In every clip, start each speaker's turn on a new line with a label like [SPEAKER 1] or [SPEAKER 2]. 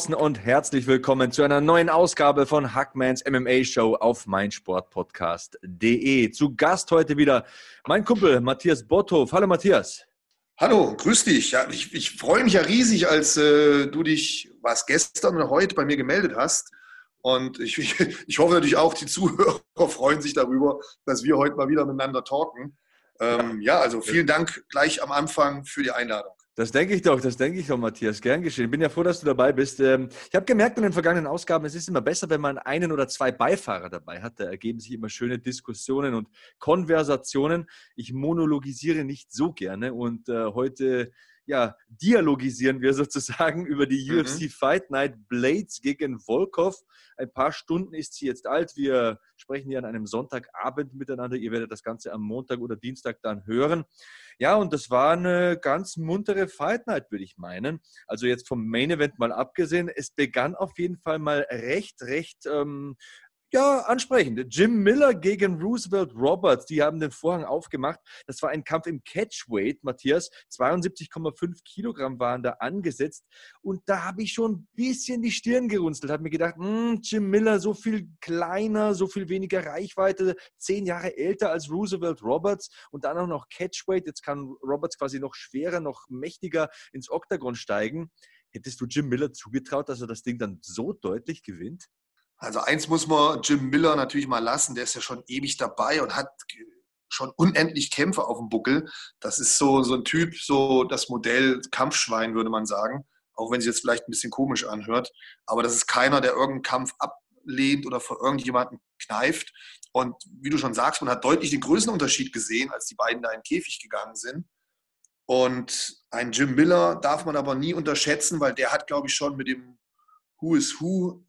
[SPEAKER 1] draußen und herzlich willkommen zu einer neuen Ausgabe von Hackmans MMA Show auf meinsportpodcast.de. Zu Gast heute wieder mein Kumpel Matthias Botthoff. Hallo Matthias.
[SPEAKER 2] Hallo, grüß dich. Ja, ich, ich freue mich ja riesig, als äh, du dich, was gestern oder heute bei mir gemeldet hast. Und ich, ich, ich, hoffe natürlich auch, die Zuhörer freuen sich darüber, dass wir heute mal wieder miteinander talken. Ähm, ja. ja, also vielen Dank gleich am Anfang für die Einladung.
[SPEAKER 1] Das denke ich doch, das denke ich doch, Matthias. Gern geschehen. Ich bin ja froh, dass du dabei bist. Ähm, ich habe gemerkt in den vergangenen Ausgaben, es ist immer besser, wenn man einen oder zwei Beifahrer dabei hat. Da ergeben sich immer schöne Diskussionen und Konversationen. Ich monologisiere nicht so gerne und äh, heute ja, dialogisieren wir sozusagen über die mhm. UFC Fight Night Blades gegen Volkov. Ein paar Stunden ist sie jetzt alt. Wir sprechen hier an einem Sonntagabend miteinander. Ihr werdet das Ganze am Montag oder Dienstag dann hören. Ja, und das war eine ganz muntere Fight Night, würde ich meinen. Also jetzt vom Main Event mal abgesehen. Es begann auf jeden Fall mal recht, recht ähm, ja, ansprechend. Jim Miller gegen Roosevelt Roberts, die haben den Vorhang aufgemacht. Das war ein Kampf im Catchweight, Matthias. 72,5 Kilogramm waren da angesetzt. Und da habe ich schon ein bisschen die Stirn gerunzelt, habe mir gedacht, hm, Jim Miller so viel kleiner, so viel weniger Reichweite, zehn Jahre älter als Roosevelt Roberts und dann auch noch Catchweight. Jetzt kann Roberts quasi noch schwerer, noch mächtiger ins Oktagon steigen. Hättest du Jim Miller zugetraut, dass er das Ding dann so deutlich gewinnt?
[SPEAKER 2] Also eins muss man Jim Miller natürlich mal lassen, der ist ja schon ewig dabei und hat schon unendlich Kämpfe auf dem Buckel. Das ist so, so ein Typ, so das Modell Kampfschwein, würde man sagen. Auch wenn es jetzt vielleicht ein bisschen komisch anhört. Aber das ist keiner, der irgendeinen Kampf ablehnt oder vor irgendjemanden kneift. Und wie du schon sagst, man hat deutlich den Größenunterschied gesehen, als die beiden da in den Käfig gegangen sind. Und ein Jim Miller darf man aber nie unterschätzen, weil der hat, glaube ich, schon mit dem Who is Who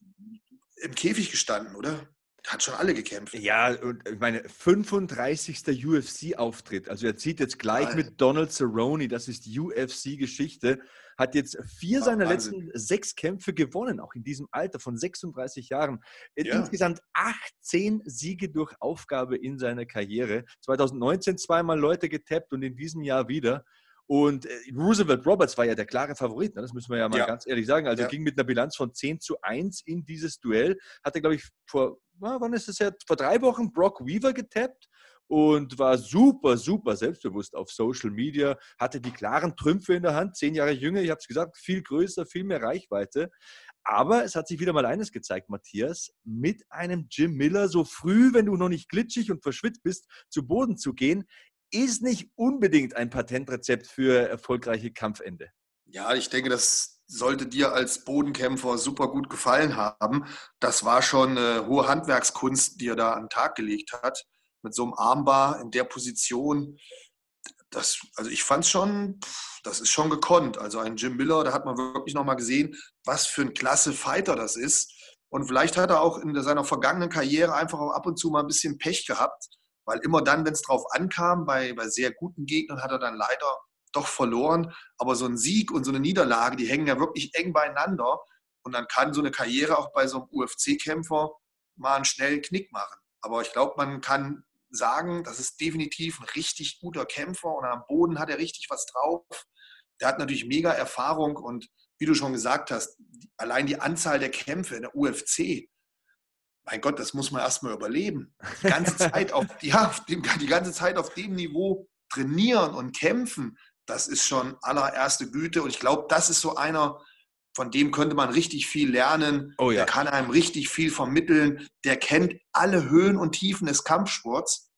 [SPEAKER 2] im Käfig gestanden, oder? Hat schon alle gekämpft.
[SPEAKER 1] Ja, und ich meine, 35. UFC-Auftritt. Also er zieht jetzt gleich Alter. mit Donald Cerrone, das ist UFC-Geschichte, hat jetzt vier Ach, seiner Wahnsinn. letzten sechs Kämpfe gewonnen, auch in diesem Alter von 36 Jahren. Ja. Insgesamt 18 Siege durch Aufgabe in seiner Karriere. 2019 zweimal Leute getappt und in diesem Jahr wieder. Und äh, Roosevelt Roberts war ja der klare Favorit, ne? das müssen wir ja mal ja. ganz ehrlich sagen. Also ja. ging mit einer Bilanz von 10 zu 1 in dieses Duell. Hatte, glaube ich, vor, wann ist es jetzt? Vor drei Wochen Brock Weaver getappt und war super, super selbstbewusst auf Social Media, hatte die klaren Trümpfe in der Hand, zehn Jahre jünger, ich habe es gesagt, viel größer, viel mehr Reichweite. Aber es hat sich wieder mal eines gezeigt, Matthias, mit einem Jim Miller so früh, wenn du noch nicht glitschig und verschwitzt bist, zu Boden zu gehen, ist nicht unbedingt ein Patentrezept für erfolgreiche Kampfende.
[SPEAKER 2] Ja, ich denke, das sollte dir als Bodenkämpfer super gut gefallen haben. Das war schon eine hohe Handwerkskunst, die er da an den Tag gelegt hat. Mit so einem Armbar in der Position. Das, also ich fand es schon, das ist schon gekonnt. Also ein Jim Miller, da hat man wirklich nochmal gesehen, was für ein klasse Fighter das ist. Und vielleicht hat er auch in seiner vergangenen Karriere einfach auch ab und zu mal ein bisschen Pech gehabt weil immer dann, wenn es drauf ankam, bei, bei sehr guten Gegnern hat er dann leider doch verloren. Aber so ein Sieg und so eine Niederlage, die hängen ja wirklich eng beieinander. Und dann kann so eine Karriere auch bei so einem UFC-Kämpfer mal einen schnellen Knick machen. Aber ich glaube, man kann sagen, das ist definitiv ein richtig guter Kämpfer und am Boden hat er richtig was drauf. Der hat natürlich mega Erfahrung und wie du schon gesagt hast, allein die Anzahl der Kämpfe in der UFC, mein Gott, das muss man erstmal überleben. Die ganze Zeit auf, ja, dem, die ganze Zeit auf dem Niveau trainieren und kämpfen, das ist schon allererste Güte. Und ich glaube, das ist so einer, von dem könnte man richtig viel lernen. Oh ja. Der kann einem richtig viel vermitteln. Der kennt alle Höhen und Tiefen des Kampfsports.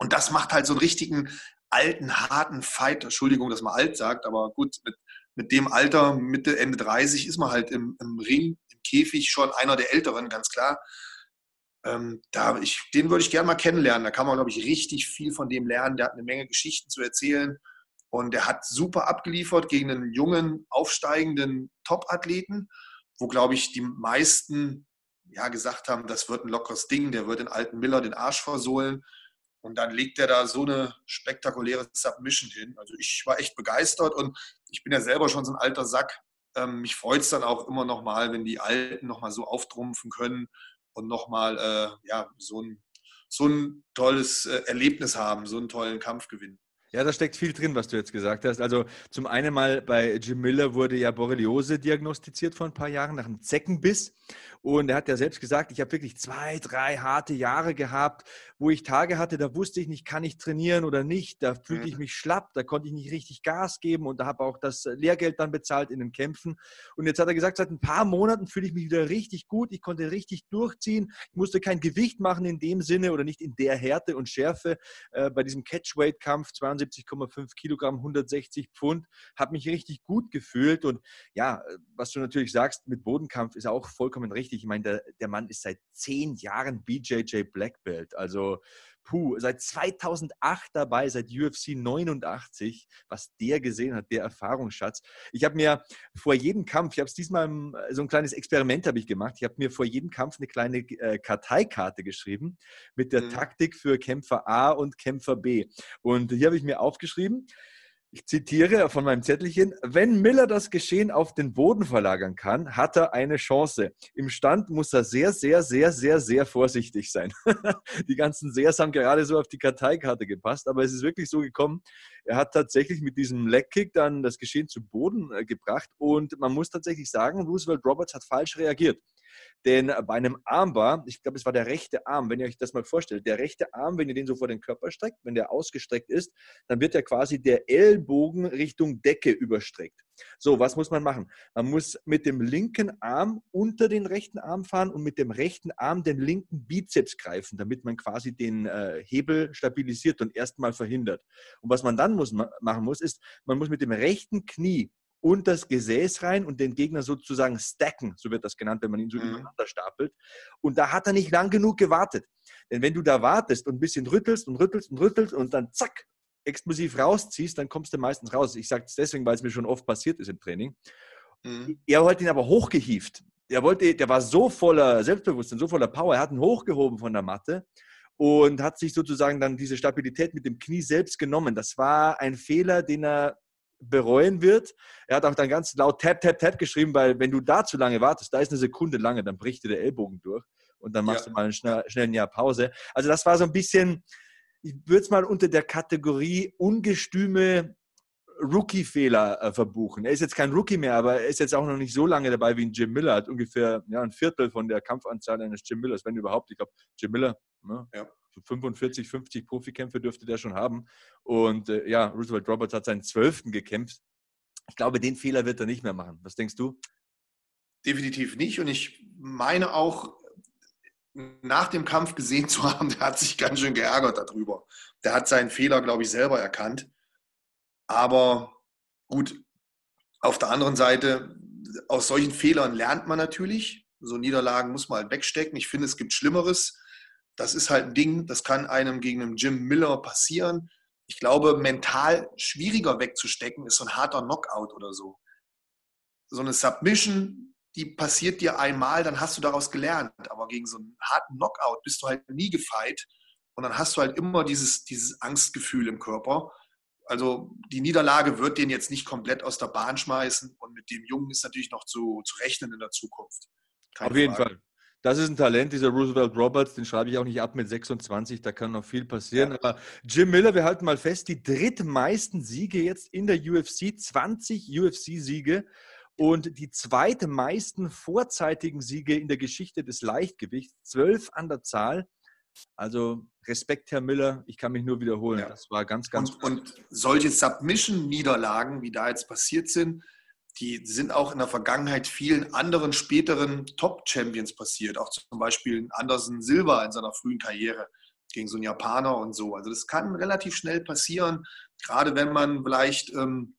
[SPEAKER 2] Und das macht halt so einen richtigen alten, harten Fight. Entschuldigung, dass man alt sagt, aber gut, mit, mit dem Alter, Mitte, Ende 30, ist man halt im, im Ring, im Käfig schon einer der Älteren, ganz klar. Ähm, da ich, den würde ich gerne mal kennenlernen. Da kann man, glaube ich, richtig viel von dem lernen. Der hat eine Menge Geschichten zu erzählen und der hat super abgeliefert gegen einen jungen, aufsteigenden Top-Athleten. wo, glaube ich, die meisten ja gesagt haben, das wird ein lockeres Ding, der wird den alten Miller den Arsch versohlen. Und dann legt er da so eine spektakuläre Submission hin. Also ich war echt begeistert und ich bin ja selber schon so ein alter Sack. Ähm, mich freut es dann auch immer noch mal, wenn die Alten noch mal so auftrumpfen können und noch mal äh, ja, so, ein, so ein tolles äh, Erlebnis haben, so einen tollen Kampf gewinnen.
[SPEAKER 1] Ja, da steckt viel drin, was du jetzt gesagt hast. Also zum einen mal bei Jim Miller wurde ja Borreliose diagnostiziert vor ein paar Jahren nach einem Zeckenbiss. Und er hat ja selbst gesagt, ich habe wirklich zwei, drei harte Jahre gehabt, wo ich Tage hatte, da wusste ich nicht, kann ich trainieren oder nicht. Da fühlte ich mhm. mich schlapp, da konnte ich nicht richtig Gas geben und da habe auch das Lehrgeld dann bezahlt in den Kämpfen. Und jetzt hat er gesagt, seit ein paar Monaten fühle ich mich wieder richtig gut. Ich konnte richtig durchziehen. Ich musste kein Gewicht machen in dem Sinne oder nicht in der Härte und Schärfe äh, bei diesem Catchweight-Kampf 72,5 Kilogramm, 160 Pfund. Habe mich richtig gut gefühlt und ja, was du natürlich sagst, mit Bodenkampf ist auch vollkommen richtig richtig. Ich meine, der, der Mann ist seit zehn Jahren BJJ Black Belt. Also, puh, seit 2008 dabei, seit UFC 89. Was der gesehen hat, der Erfahrungsschatz. Ich habe mir vor jedem Kampf, ich habe es diesmal so ein kleines Experiment habe ich gemacht. Ich habe mir vor jedem Kampf eine kleine äh, Karteikarte geschrieben mit der mhm. Taktik für Kämpfer A und Kämpfer B. Und hier habe ich mir aufgeschrieben, ich zitiere von meinem Zettelchen, wenn Miller das Geschehen auf den Boden verlagern kann, hat er eine Chance. Im Stand muss er sehr, sehr, sehr, sehr, sehr vorsichtig sein. die ganzen Sehrs haben gerade so auf die Karteikarte gepasst, aber es ist wirklich so gekommen. Er hat tatsächlich mit diesem Legkick dann das Geschehen zu Boden äh, gebracht und man muss tatsächlich sagen, Roosevelt Roberts hat falsch reagiert. Denn bei einem Armbar, ich glaube, es war der rechte Arm, wenn ihr euch das mal vorstellt, der rechte Arm, wenn ihr den so vor den Körper streckt, wenn der ausgestreckt ist, dann wird ja quasi der Ellbogen Richtung Decke überstreckt. So, was muss man machen? Man muss mit dem linken Arm unter den rechten Arm fahren und mit dem rechten Arm den linken Bizeps greifen, damit man quasi den äh, Hebel stabilisiert und erstmal verhindert. Und was man dann muss, machen muss, ist, man muss mit dem rechten Knie und das Gesäß rein und den Gegner sozusagen stacken, so wird das genannt, wenn man ihn so mhm. übereinander stapelt. Und da hat er nicht lang genug gewartet. Denn wenn du da wartest und ein bisschen rüttelst und rüttelst und rüttelst und dann zack, explosiv rausziehst, dann kommst du meistens raus. Ich sage es deswegen, weil es mir schon oft passiert ist im Training. Mhm. Er hat ihn aber hochgehieft. Er wollte, der war so voller Selbstbewusstsein, so voller Power. Er hat ihn hochgehoben von der Matte und hat sich sozusagen dann diese Stabilität mit dem Knie selbst genommen. Das war ein Fehler, den er bereuen wird. Er hat auch dann ganz laut Tap, Tap, Tap geschrieben, weil wenn du da zu lange wartest, da ist eine Sekunde lange, dann bricht dir der Ellbogen durch und dann machst ja. du mal einen schnell, schnellen Jahr Pause. Also das war so ein bisschen, ich würde es mal unter der Kategorie ungestüme Rookie-Fehler äh, verbuchen. Er ist jetzt kein Rookie mehr, aber er ist jetzt auch noch nicht so lange dabei wie ein Jim Miller. Hat ungefähr ja, ein Viertel von der Kampfanzahl eines Jim Millers, wenn überhaupt. Ich glaube, Jim Miller, ne? ja. 45, 50 Profikämpfe dürfte der schon haben. Und äh, ja, Roosevelt Roberts hat seinen zwölften gekämpft. Ich glaube, den Fehler wird er nicht mehr machen. Was denkst du?
[SPEAKER 2] Definitiv nicht. Und ich meine auch, nach dem Kampf gesehen zu haben, der hat sich ganz schön geärgert darüber. Der hat seinen Fehler, glaube ich, selber erkannt. Aber gut, auf der anderen Seite, aus solchen Fehlern lernt man natürlich. So Niederlagen muss man halt wegstecken. Ich finde, es gibt Schlimmeres. Das ist halt ein Ding, das kann einem gegen einen Jim Miller passieren. Ich glaube, mental schwieriger wegzustecken ist so ein harter Knockout oder so. So eine Submission, die passiert dir einmal, dann hast du daraus gelernt. Aber gegen so einen harten Knockout bist du halt nie gefeit. Und dann hast du halt immer dieses, dieses Angstgefühl im Körper. Also die Niederlage wird den jetzt nicht komplett aus der Bahn schmeißen. Und mit dem Jungen ist natürlich noch zu, zu rechnen in der Zukunft.
[SPEAKER 1] Keine Auf jeden Frage. Fall. Das ist ein Talent, dieser Roosevelt Roberts, den schreibe ich auch nicht ab mit 26, da kann noch viel passieren. Ja. Aber Jim Miller, wir halten mal fest, die drittmeisten Siege jetzt in der UFC, 20 UFC-Siege und die zweitmeisten vorzeitigen Siege in der Geschichte des Leichtgewichts, zwölf an der Zahl. Also Respekt, Herr Miller, ich kann mich nur wiederholen. Ja. Das war ganz, ganz.
[SPEAKER 2] Und, und solche Submission-Niederlagen, wie da jetzt passiert sind, die sind auch in der Vergangenheit vielen anderen späteren Top-Champions passiert. Auch zum Beispiel Anderson Silva in seiner frühen Karriere gegen so einen Japaner und so. Also das kann relativ schnell passieren, gerade wenn man vielleicht ähm,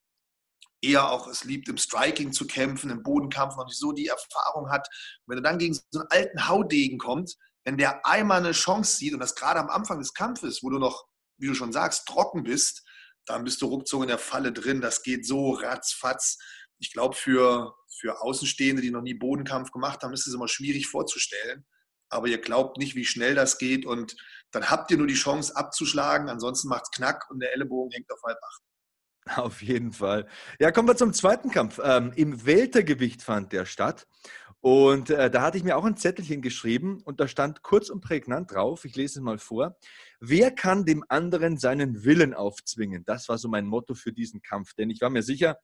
[SPEAKER 2] eher auch es liebt, im Striking zu kämpfen, im Bodenkampf noch nicht so die Erfahrung hat. wenn er dann gegen so einen alten Haudegen kommt, wenn der einmal eine Chance sieht und das gerade am Anfang des Kampfes, wo du noch, wie du schon sagst, trocken bist, dann bist du ruckzuck in der Falle drin. Das geht so ratzfatz ich glaube, für, für Außenstehende, die noch nie Bodenkampf gemacht haben, ist es immer schwierig vorzustellen. Aber ihr glaubt nicht, wie schnell das geht und dann habt ihr nur die Chance abzuschlagen. Ansonsten macht es knack und der Ellenbogen hängt auf halb acht.
[SPEAKER 1] Auf jeden Fall. Ja, kommen wir zum zweiten Kampf. Ähm, Im Weltergewicht fand der statt. Und äh, da hatte ich mir auch ein Zettelchen geschrieben und da stand kurz und prägnant drauf, ich lese es mal vor, wer kann dem anderen seinen Willen aufzwingen? Das war so mein Motto für diesen Kampf, denn ich war mir sicher,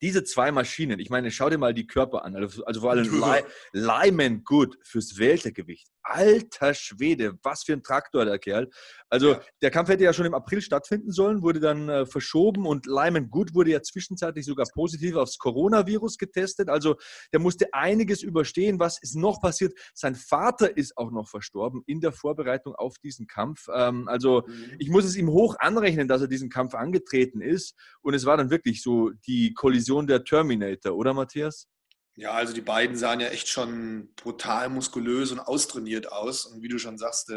[SPEAKER 1] diese zwei Maschinen, ich meine, schau dir mal die Körper an, also, also vor allem Lyman Good fürs Weltergewicht. Alter Schwede, was für ein Traktor der Kerl. Also ja. der Kampf hätte ja schon im April stattfinden sollen, wurde dann äh, verschoben und Lyman Good wurde ja zwischenzeitlich sogar positiv aufs Coronavirus getestet. Also der musste einiges überstehen. Was ist noch passiert? Sein Vater ist auch noch verstorben in der Vorbereitung auf diesen Kampf. Ähm, also mhm. ich muss es ihm hoch anrechnen, dass er diesen Kampf angetreten ist. Und es war dann wirklich so die Kollision der Terminator, oder Matthias?
[SPEAKER 2] Ja, also die beiden sahen ja echt schon brutal muskulös und austrainiert aus. Und wie du schon sagst,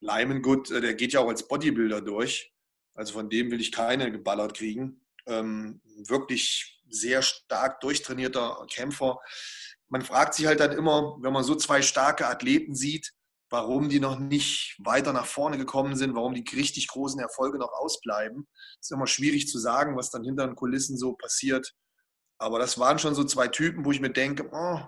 [SPEAKER 2] Lyman Good, äh, der geht ja auch als Bodybuilder durch. Also von dem will ich keine geballert kriegen. Ähm, wirklich sehr stark durchtrainierter Kämpfer. Man fragt sich halt dann immer, wenn man so zwei starke Athleten sieht, warum die noch nicht weiter nach vorne gekommen sind, warum die richtig großen Erfolge noch ausbleiben. Es ist immer schwierig zu sagen, was dann hinter den Kulissen so passiert. Aber das waren schon so zwei Typen, wo ich mir denke, oh,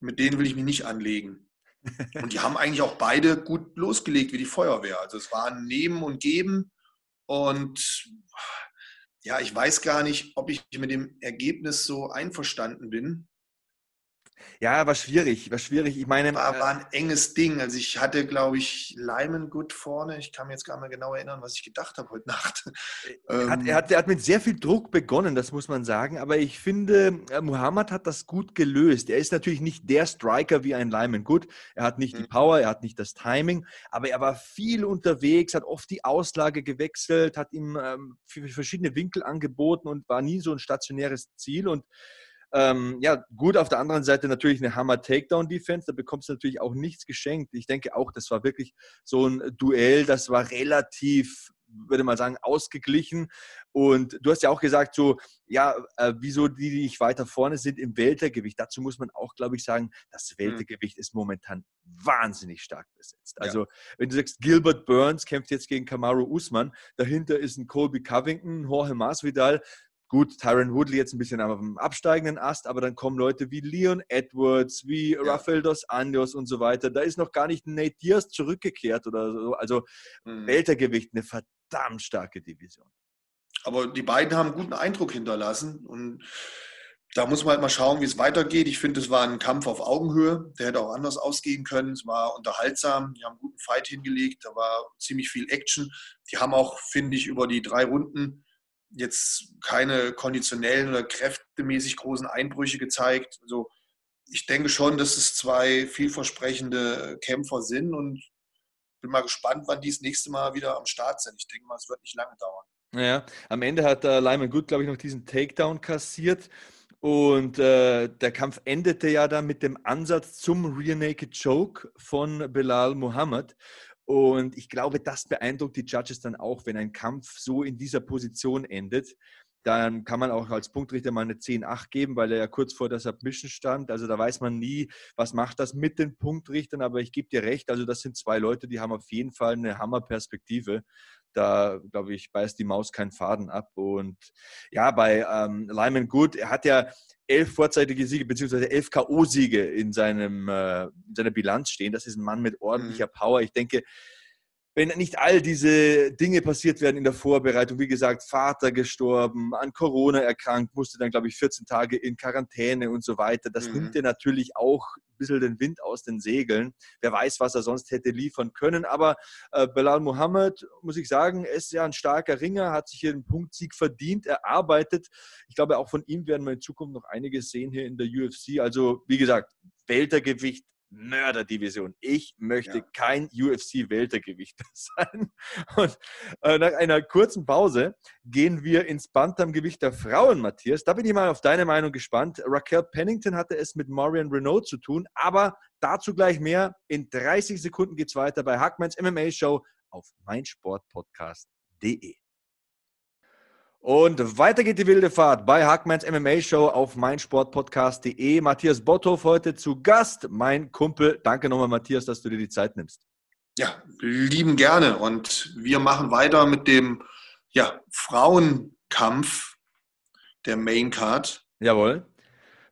[SPEAKER 2] mit denen will ich mich nicht anlegen. Und die haben eigentlich auch beide gut losgelegt wie die Feuerwehr. Also es war ein Nehmen und Geben. Und ja, ich weiß gar nicht, ob ich mit dem Ergebnis so einverstanden bin.
[SPEAKER 1] Ja, war schwierig, war schwierig. Ich meine,
[SPEAKER 2] war, äh, war ein enges Ding. Also ich hatte, glaube ich, Lyman gut vorne. Ich kann mir jetzt gar nicht mehr genau erinnern, was ich gedacht habe heute Nacht.
[SPEAKER 1] Er hat, er, hat, er hat mit sehr viel Druck begonnen, das muss man sagen. Aber ich finde, äh, Muhammad hat das gut gelöst. Er ist natürlich nicht der Striker wie ein Lyman Good. Er hat nicht mhm. die Power, er hat nicht das Timing, aber er war viel unterwegs, hat oft die Auslage gewechselt, hat ihm ähm, verschiedene Winkel angeboten und war nie so ein stationäres Ziel. Und ähm, ja, gut, auf der anderen Seite natürlich eine Hammer-Takedown-Defense, da bekommst du natürlich auch nichts geschenkt. Ich denke auch, das war wirklich so ein Duell, das war relativ würde mal sagen, ausgeglichen. Und du hast ja auch gesagt, so, ja, äh, wieso die, die nicht weiter vorne sind im Weltergewicht. Dazu muss man auch, glaube ich, sagen, das mhm. Weltergewicht mhm. ist momentan wahnsinnig stark besetzt. Also, ja. wenn du sagst, Gilbert Burns kämpft jetzt gegen Kamaru Usman, dahinter ist ein Colby Covington, Jorge Masvidal, Gut, Tyron Woodley jetzt ein bisschen am absteigenden Ast, aber dann kommen Leute wie Leon Edwards, wie ja. Rafael dos Anjos und so weiter. Da ist noch gar nicht Nate Diaz zurückgekehrt oder so. Also mhm. Weltergewicht, eine verdammt starke Division.
[SPEAKER 2] Aber die beiden haben einen guten Eindruck hinterlassen und da muss man halt mal schauen, wie es weitergeht. Ich finde, es war ein Kampf auf Augenhöhe. Der hätte auch anders ausgehen können. Es war unterhaltsam. Die haben einen guten Fight hingelegt. Da war ziemlich viel Action. Die haben auch, finde ich, über die drei Runden jetzt keine konditionellen oder kräftemäßig großen Einbrüche gezeigt. Also ich denke schon, dass es zwei vielversprechende Kämpfer sind und bin mal gespannt, wann die das nächste Mal wieder am Start sind. Ich denke mal, es wird nicht lange dauern.
[SPEAKER 1] Naja, am Ende hat äh, Lyman Good, glaube ich, noch diesen Takedown kassiert. Und äh, der Kampf endete ja dann mit dem Ansatz zum Rear Naked Choke von Belal Muhammad. Und ich glaube, das beeindruckt die Judges dann auch, wenn ein Kampf so in dieser Position endet. Dann kann man auch als Punktrichter mal eine 10-8 geben, weil er ja kurz vor der Submission stand. Also da weiß man nie, was macht das mit den Punktrichtern. Aber ich gebe dir recht, also das sind zwei Leute, die haben auf jeden Fall eine Hammerperspektive. Da, glaube ich, beißt die Maus keinen Faden ab. Und ja, bei ähm, Lyman Good, er hat ja elf vorzeitige Siege beziehungsweise elf K.O.-Siege in, seinem, äh, in seiner Bilanz stehen. Das ist ein Mann mit ordentlicher mhm. Power. Ich denke, wenn nicht all diese Dinge passiert werden in der Vorbereitung, wie gesagt, Vater gestorben, an Corona erkrankt, musste dann, glaube ich, 14 Tage in Quarantäne und so weiter, das mhm. nimmt dir natürlich auch ein bisschen den Wind aus den Segeln. Wer weiß, was er sonst hätte liefern können. Aber äh, Belal Mohammed, muss ich sagen, ist ja ein starker Ringer, hat sich hier einen Punktsieg verdient, erarbeitet. Ich glaube, auch von ihm werden wir in Zukunft noch einiges sehen hier in der UFC. Also, wie gesagt, Weltergewicht Mörderdivision. Ich möchte ja. kein UFC-Weltergewichter sein. Und äh, nach einer kurzen Pause gehen wir ins Bantamgewicht der Frauen, Matthias. Da bin ich mal auf deine Meinung gespannt. Raquel Pennington hatte es mit Marion Renault zu tun, aber dazu gleich mehr. In 30 Sekunden geht es weiter bei Hackmans MMA Show auf meinsportpodcast.de. Und weiter geht die wilde Fahrt bei Hackmans MMA Show auf meinsportpodcast.de. Matthias Botthoff heute zu Gast, mein Kumpel. Danke nochmal, Matthias, dass du dir die Zeit nimmst.
[SPEAKER 2] Ja, lieben gerne. Und wir machen weiter mit dem ja, Frauenkampf der Main Card.
[SPEAKER 1] Jawohl.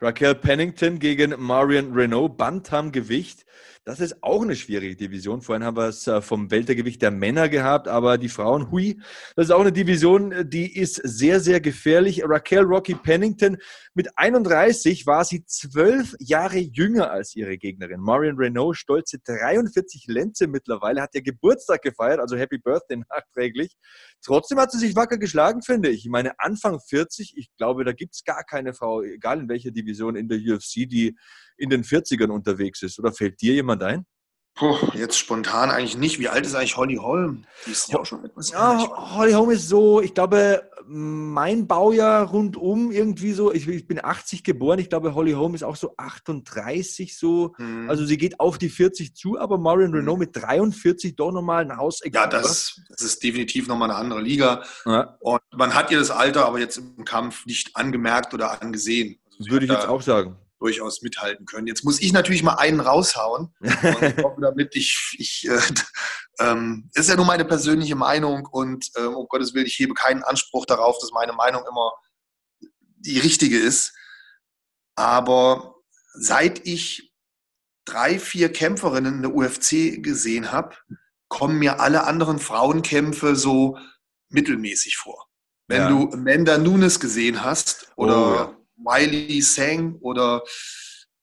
[SPEAKER 1] Raquel Pennington gegen Marion Renault, Bantamgewicht. Das ist auch eine schwierige Division. Vorhin haben wir es äh, vom Weltergewicht der Männer gehabt, aber die Frauen, hui, das ist auch eine Division, äh, die ist sehr, sehr gefährlich. Raquel Rocky Pennington mit 31 war sie zwölf Jahre jünger als ihre Gegnerin. Marion Renault, stolze 43 Lenze mittlerweile, hat ja Geburtstag gefeiert, also Happy Birthday nachträglich. Trotzdem hat sie sich wacker geschlagen, finde ich. Ich meine, Anfang 40, ich glaube, da gibt es gar keine Frau, egal in welcher Division in der UFC, die in den 40ern unterwegs ist. Oder fällt dir jemand ein?
[SPEAKER 2] Puh, jetzt spontan eigentlich nicht. Wie alt ist eigentlich Holly Holm?
[SPEAKER 1] Die ist ja auch schon etwas. Ja, Holly Holm ist so, ich glaube, mein Baujahr rundum irgendwie so. Ich, ich, bin 80 geboren. Ich glaube, Holly Holm ist auch so 38 so. Hm. Also sie geht auf die 40 zu, aber Marion hm. Renault mit 43 doch nochmal ein Haus.
[SPEAKER 2] Ja, das, das, ist definitiv nochmal eine andere Liga. Ja. Und man hat ihr das Alter aber jetzt im Kampf nicht angemerkt oder angesehen.
[SPEAKER 1] Also Würde ich jetzt auch sagen
[SPEAKER 2] durchaus mithalten können. Jetzt muss ich natürlich mal einen raushauen. und ich hoffe, damit ich, ich äh, ähm, ist ja nur meine persönliche Meinung und ähm, um Gottes Willen, ich hebe keinen Anspruch darauf, dass meine Meinung immer die richtige ist. Aber seit ich drei, vier Kämpferinnen in der UFC gesehen habe, kommen mir alle anderen Frauenkämpfe so mittelmäßig vor. Wenn ja. du Amanda Nunes gesehen hast oder oh, ja. Wiley Sang oder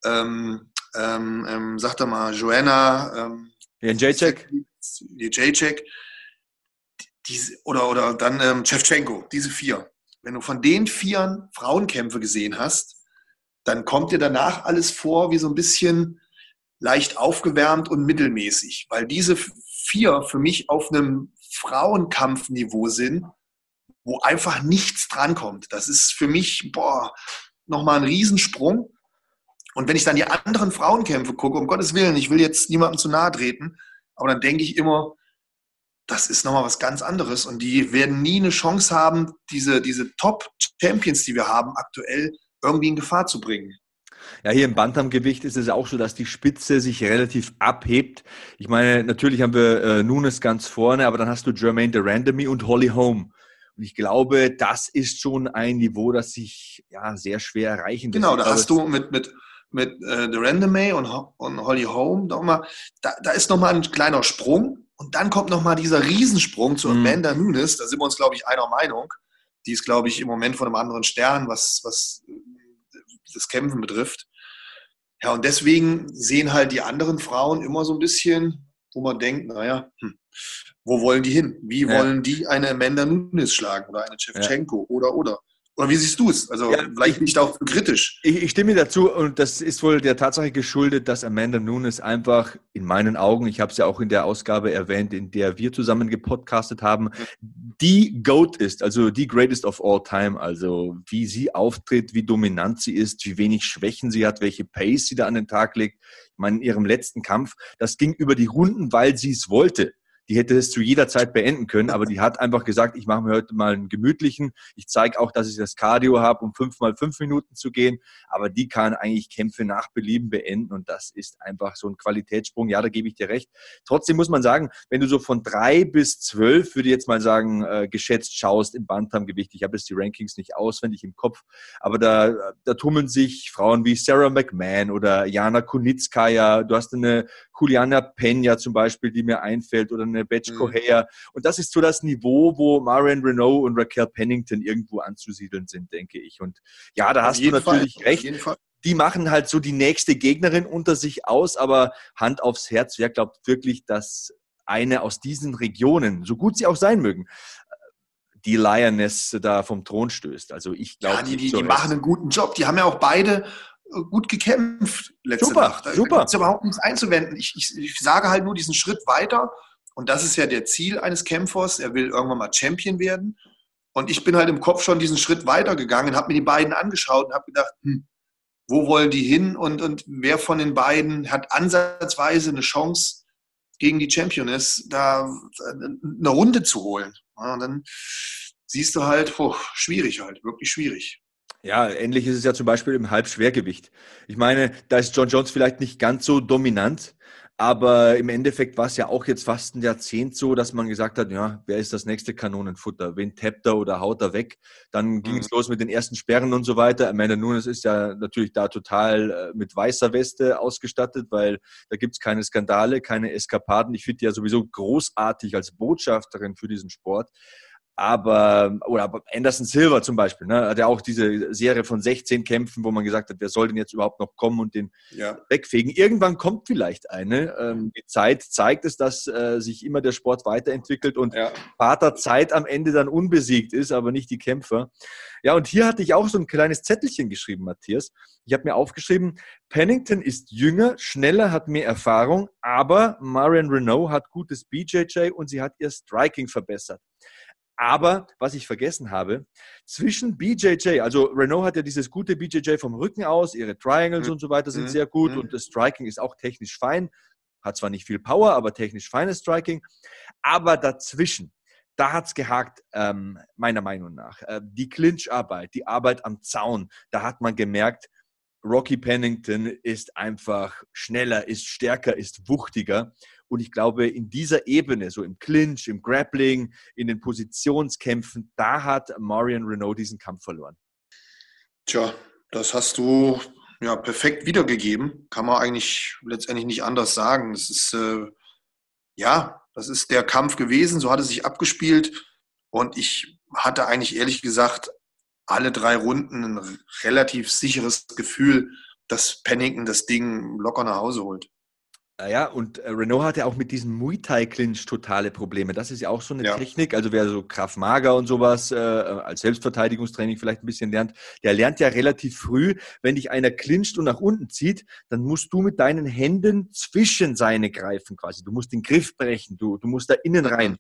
[SPEAKER 2] ähm, ähm, ähm, sag doch mal, Joanna. Ähm,
[SPEAKER 1] Jacek.
[SPEAKER 2] Jacek. Diese, oder, oder dann ähm, Shevchenko, diese vier. Wenn du von den vier Frauenkämpfe gesehen hast, dann kommt dir danach alles vor wie so ein bisschen leicht aufgewärmt und mittelmäßig, weil diese vier für mich auf einem Frauenkampfniveau sind, wo einfach nichts drankommt. Das ist für mich, boah, nochmal ein Riesensprung. Und wenn ich dann die anderen Frauenkämpfe gucke, um Gottes Willen, ich will jetzt niemandem zu nahe treten, aber dann denke ich immer, das ist nochmal was ganz anderes. Und die werden nie eine Chance haben, diese, diese Top-Champions, die wir haben, aktuell irgendwie in Gefahr zu bringen.
[SPEAKER 1] Ja, hier im Bantamgewicht ist es auch so, dass die Spitze sich relativ abhebt. Ich meine, natürlich haben wir äh, Nunes ganz vorne, aber dann hast du Jermaine Durandamy und Holly Holm. Und ich glaube, das ist schon ein Niveau, das sich ja sehr schwer erreichen
[SPEAKER 2] Genau, da hast du mit, mit, mit äh, The Random und, und Holly Home noch mal, da, da ist nochmal ein kleiner Sprung und dann kommt nochmal dieser Riesensprung zu mhm. Amanda Nunes. Da sind wir uns, glaube ich, einer Meinung. Die ist, glaube ich, im Moment von einem anderen Stern, was, was das Kämpfen betrifft. Ja, und deswegen sehen halt die anderen Frauen immer so ein bisschen, wo man denkt, naja, hm, wo wollen die hin? Wie ja. wollen die eine Amanda Nunes schlagen oder eine Shevchenko ja. oder oder? Oder wie siehst du es? Also ja, vielleicht nicht auch kritisch.
[SPEAKER 1] Ich, ich, stimme dazu und das ist wohl der Tatsache geschuldet, dass Amanda Nunes einfach in meinen Augen, ich habe es ja auch in der Ausgabe erwähnt, in der wir zusammen gepodcastet haben, die GOAT ist, also die Greatest of All Time. Also wie sie auftritt, wie dominant sie ist, wie wenig Schwächen sie hat, welche Pace sie da an den Tag legt. Ich meine, in ihrem letzten Kampf, das ging über die Runden, weil sie es wollte die hätte es zu jeder Zeit beenden können, aber die hat einfach gesagt, ich mache mir heute mal einen gemütlichen. Ich zeige auch, dass ich das Cardio habe, um fünf mal fünf Minuten zu gehen, aber die kann eigentlich Kämpfe nach Belieben beenden und das ist einfach so ein Qualitätssprung. Ja, da gebe ich dir recht. Trotzdem muss man sagen, wenn du so von drei bis zwölf, würde ich jetzt mal sagen, äh, geschätzt schaust im Bantamgewicht, ich habe jetzt die Rankings nicht auswendig im Kopf, aber da, da tummeln sich Frauen wie Sarah McMahon oder Jana Kunitskaya, du hast eine Juliana Peña zum Beispiel, die mir einfällt, oder eine Batch Correa. Mhm. Und das ist so das Niveau, wo Marion Renault und Raquel Pennington irgendwo anzusiedeln sind, denke ich. Und ja, da Auf hast du natürlich Fall. recht die machen halt so die nächste Gegnerin unter sich aus, aber Hand aufs Herz, wer glaubt wirklich, dass eine aus diesen Regionen, so gut sie auch sein mögen, die Lioness da vom Thron stößt. Also ich glaube,
[SPEAKER 2] ja, die, die, die machen einen guten Job. Die haben ja auch beide gut gekämpft letzte
[SPEAKER 1] super,
[SPEAKER 2] Nacht.
[SPEAKER 1] Da super.
[SPEAKER 2] ist überhaupt nichts einzuwenden. Ich, ich, ich sage halt nur diesen Schritt weiter und das ist ja der Ziel eines Kämpfers. Er will irgendwann mal Champion werden. Und ich bin halt im Kopf schon diesen Schritt weitergegangen, habe mir die beiden angeschaut und habe gedacht, hm, wo wollen die hin und, und wer von den beiden hat ansatzweise eine Chance gegen die Championess, da eine Runde zu holen. Und dann siehst du halt, oh, schwierig halt, wirklich schwierig.
[SPEAKER 1] Ja, ähnlich ist es ja zum Beispiel im Halbschwergewicht. Ich meine, da ist John Jones vielleicht nicht ganz so dominant, aber im Endeffekt war es ja auch jetzt fast ein Jahrzehnt so, dass man gesagt hat, ja, wer ist das nächste Kanonenfutter? Wen tappt er oder haut er weg? Dann ging es mhm. los mit den ersten Sperren und so weiter. Amanda Nunes ist ja natürlich da total äh, mit weißer Weste ausgestattet, weil da gibt es keine Skandale, keine Eskapaden. Ich finde die ja sowieso großartig als Botschafterin für diesen Sport aber, oder Anderson Silver zum Beispiel, ne, hat ja auch diese Serie von 16 Kämpfen, wo man gesagt hat, wer soll denn jetzt überhaupt noch kommen und den ja. wegfegen. Irgendwann kommt vielleicht eine. Ähm, die Zeit zeigt es, dass äh, sich immer der Sport weiterentwickelt und ja. Vater Zeit am Ende dann unbesiegt ist, aber nicht die Kämpfer. Ja, und hier hatte ich auch so ein kleines Zettelchen geschrieben, Matthias. Ich habe mir aufgeschrieben, Pennington ist jünger, schneller, hat mehr Erfahrung, aber Marion Renault hat gutes BJJ und sie hat ihr Striking verbessert. Aber was ich vergessen habe, zwischen BJJ, also Renault hat ja dieses gute BJJ vom Rücken aus, ihre Triangles mhm. und so weiter sind mhm. sehr gut mhm. und das Striking ist auch technisch fein. Hat zwar nicht viel Power, aber technisch feines Striking. Aber dazwischen, da hat es gehakt, ähm, meiner Meinung nach. Äh, die Clinch-Arbeit, die Arbeit am Zaun, da hat man gemerkt, Rocky Pennington ist einfach schneller, ist stärker, ist wuchtiger. Und ich glaube, in dieser Ebene, so im Clinch, im Grappling, in den Positionskämpfen, da hat Marion Renault diesen Kampf verloren.
[SPEAKER 2] Tja, das hast du ja perfekt wiedergegeben. Kann man eigentlich letztendlich nicht anders sagen. Das ist, äh, ja, das ist der Kampf gewesen, so hat es sich abgespielt. Und ich hatte eigentlich ehrlich gesagt alle drei Runden ein relativ sicheres Gefühl, dass Pennington das Ding locker nach Hause holt.
[SPEAKER 1] Ja, und äh, Renault hatte auch mit diesem Muay Thai Clinch totale Probleme. Das ist ja auch so eine ja. Technik. Also wer so Kraft Mager und sowas äh, als Selbstverteidigungstraining vielleicht ein bisschen lernt, der lernt ja relativ früh, wenn dich einer clincht und nach unten zieht, dann musst du mit deinen Händen zwischen seine greifen quasi. Du musst den Griff brechen, du, du musst da innen rein.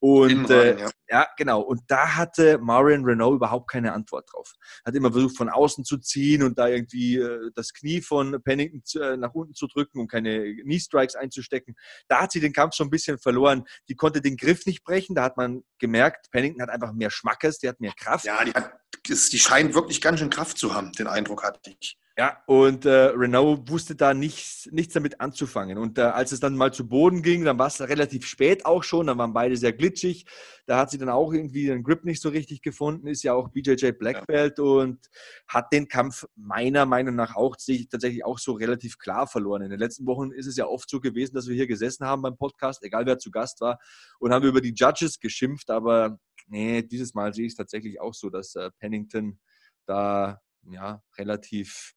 [SPEAKER 1] Und innen rein, äh, ja. ja. genau. Und da hatte Marion Renault überhaupt keine Antwort drauf. Hat immer versucht, von außen zu ziehen und da irgendwie äh, das Knie von Pennington äh, nach unten zu drücken und keine Knee Strikes einzustecken. Da hat sie den Kampf schon ein bisschen verloren. Die konnte den Griff nicht brechen. Da hat man gemerkt, Pennington hat einfach mehr Schmackes, die hat mehr Kraft.
[SPEAKER 2] Ja, die, hat, die scheint wirklich ganz schön Kraft zu haben, den Eindruck hatte ich.
[SPEAKER 1] Ja, und äh, Renault wusste da nichts, nichts damit anzufangen. Und äh, als es dann mal zu Boden ging, dann war es relativ spät auch schon, dann waren beide sehr glitschig. Da hat sie dann auch irgendwie den Grip nicht so richtig gefunden, ist ja auch BJJ Black Belt ja. und hat den Kampf meiner Meinung nach auch sich tatsächlich auch so relativ klar verloren. In den letzten Wochen ist es ja oft so gewesen, dass wir hier gesessen haben beim Podcast, egal wer zu Gast war, und haben über die Judges geschimpft, aber nee, dieses Mal sehe ich es tatsächlich auch so, dass äh, Pennington da ja, relativ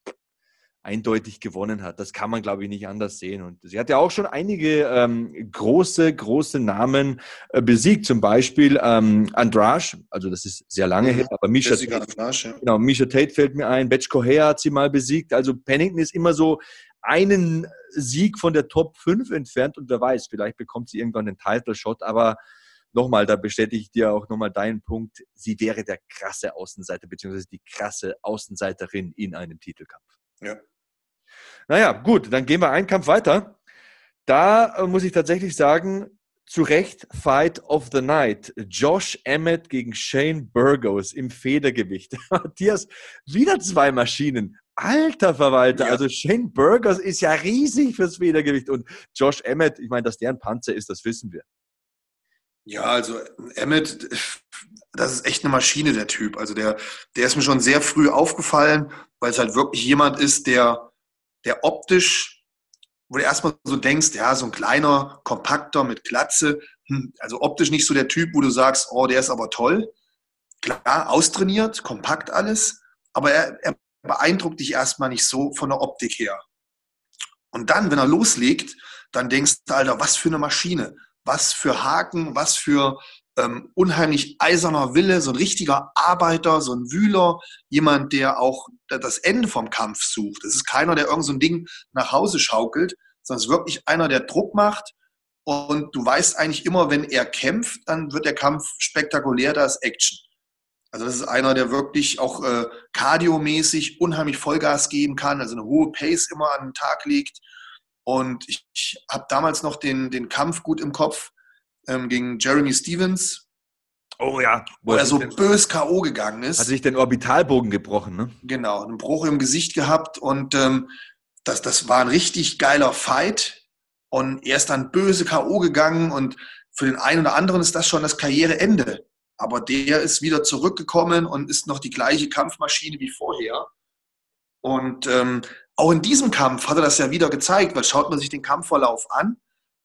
[SPEAKER 1] eindeutig gewonnen hat. Das kann man, glaube ich, nicht anders sehen. Und sie hat ja auch schon einige ähm, große, große Namen äh, besiegt. Zum Beispiel ähm, Andrasch, also das ist sehr lange her, aber Misha Tate, Andrasch, ja. genau, Misha Tate fällt mir ein, Betch Correa hat sie mal besiegt. Also Pennington ist immer so einen Sieg von der Top 5 entfernt und wer weiß, vielleicht bekommt sie irgendwann den Title Shot, aber nochmal, da bestätige ich dir auch nochmal deinen Punkt, sie wäre der krasse Außenseiter, beziehungsweise die krasse Außenseiterin in einem Titelkampf. Ja. Naja, gut, dann gehen wir einen Kampf weiter. Da äh, muss ich tatsächlich sagen, zu Recht Fight of the Night. Josh Emmett gegen Shane Burgos im Federgewicht. Matthias, wieder zwei Maschinen. Alter Verwalter, ja. also Shane Burgos ist ja riesig fürs Federgewicht und Josh Emmett, ich meine, dass der ein Panzer ist, das wissen wir.
[SPEAKER 2] Ja, also Emmett, das ist echt eine Maschine, der Typ. Also der, der ist mir schon sehr früh aufgefallen, weil es halt wirklich jemand ist, der, der optisch, wo du erstmal so denkst, ja, so ein kleiner, kompakter mit Glatze, hm, also optisch nicht so der Typ, wo du sagst, oh, der ist aber toll. Klar, austrainiert, kompakt alles, aber er, er beeindruckt dich erstmal nicht so von der Optik her. Und dann, wenn er loslegt, dann denkst du, Alter, was für eine Maschine was für Haken, was für ähm, unheimlich eiserner Wille, so ein richtiger Arbeiter, so ein Wühler, jemand, der auch das Ende vom Kampf sucht. Es ist keiner, der irgend so ein Ding nach Hause schaukelt, sondern es ist wirklich einer, der Druck macht. Und du weißt eigentlich immer, wenn er kämpft, dann wird der Kampf spektakulär, da ist Action. Also das ist einer, der wirklich auch äh, kardiomäßig unheimlich Vollgas geben kann, also eine hohe Pace immer an den Tag legt und ich, ich habe damals noch den, den Kampf gut im Kopf ähm, gegen Jeremy Stevens.
[SPEAKER 1] Oh ja.
[SPEAKER 2] Wo, er so bös K.O. gegangen ist.
[SPEAKER 1] Hat sich den Orbitalbogen gebrochen, ne?
[SPEAKER 2] Genau, einen Bruch im Gesicht gehabt und ähm, das, das war ein richtig geiler Fight. Und er ist dann böse K.O. gegangen und für den einen oder anderen ist das schon das Karriereende. Aber der ist wieder zurückgekommen und ist noch die gleiche Kampfmaschine wie vorher. Und ähm, auch in diesem Kampf hat er das ja wieder gezeigt, weil schaut man sich den Kampfverlauf an.